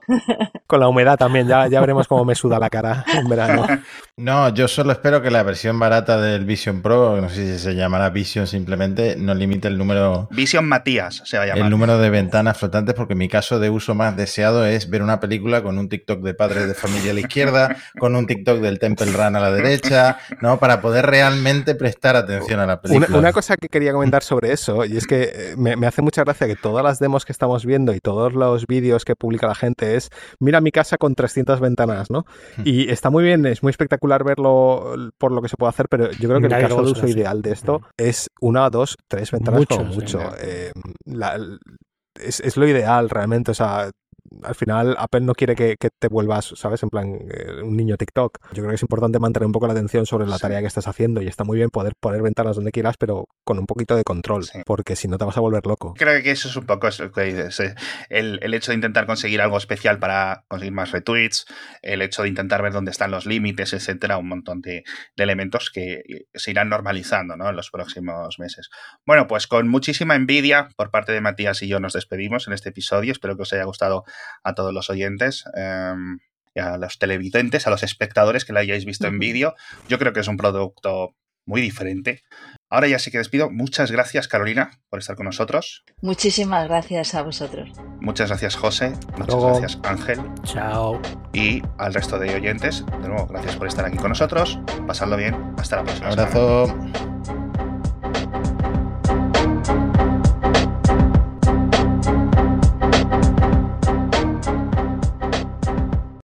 Con la humedad también, ya, ya veremos cómo me suda la cara en verano. No, yo solo espero que la versión barata del Vision Pro, no sé si se llamará Vision simplemente, no limite el número... Vision Matías se va a llamar. El número de ventanas flotantes, porque mi caso de uso más deseado es ver una película con un TikTok de padres de familia a la izquierda, con un TikTok del Temple Run a la derecha, ¿no? Para poder realmente prestar atención a la película. Una, cosa que quería comentar sobre eso, y es que eh, me, me hace mucha gracia que todas las demos que estamos viendo y todos los vídeos que publica la gente es, mira mi casa con 300 ventanas, ¿no? Hmm. Y está muy bien, es muy espectacular verlo por lo que se puede hacer, pero yo creo que el caso de uso ideal de esto es una, dos, tres ventanas como mucho. Eh, es, es, lo ideal realmente. O sea, al final Apple no quiere que, te vuelvas, ¿sabes? En plan, eh, un niño TikTok. Yo creo que es importante mantener un poco la atención sobre la tarea que estás haciendo y está muy bien poder poner ventanas donde quieras, pero con un poquito de control, porque si no te vas a volver loco. Creo que eso es un poco eso que dices. Eh. El, el, hecho de intentar conseguir algo especial para conseguir más retweets, el hecho de intentar ver dónde están los límites, etcétera, un montón de, de elementos que se irán normalizando ¿no? en los próximos meses. Bueno, pues con muchísima envidia por parte de Matías y yo nos despedimos en este episodio. Espero que os haya gustado a todos los oyentes. Em, a los televidentes, a los espectadores que la hayáis visto en vídeo. Yo creo que es un producto muy diferente. Ahora ya sí que despido. Muchas gracias, Carolina, por estar con nosotros. Muchísimas gracias a vosotros. Muchas gracias, José. Muchas gracias, Ángel. Chao. Y al resto de oyentes, de nuevo, gracias por estar aquí con nosotros. Pasadlo bien. Hasta la próxima. Un abrazo.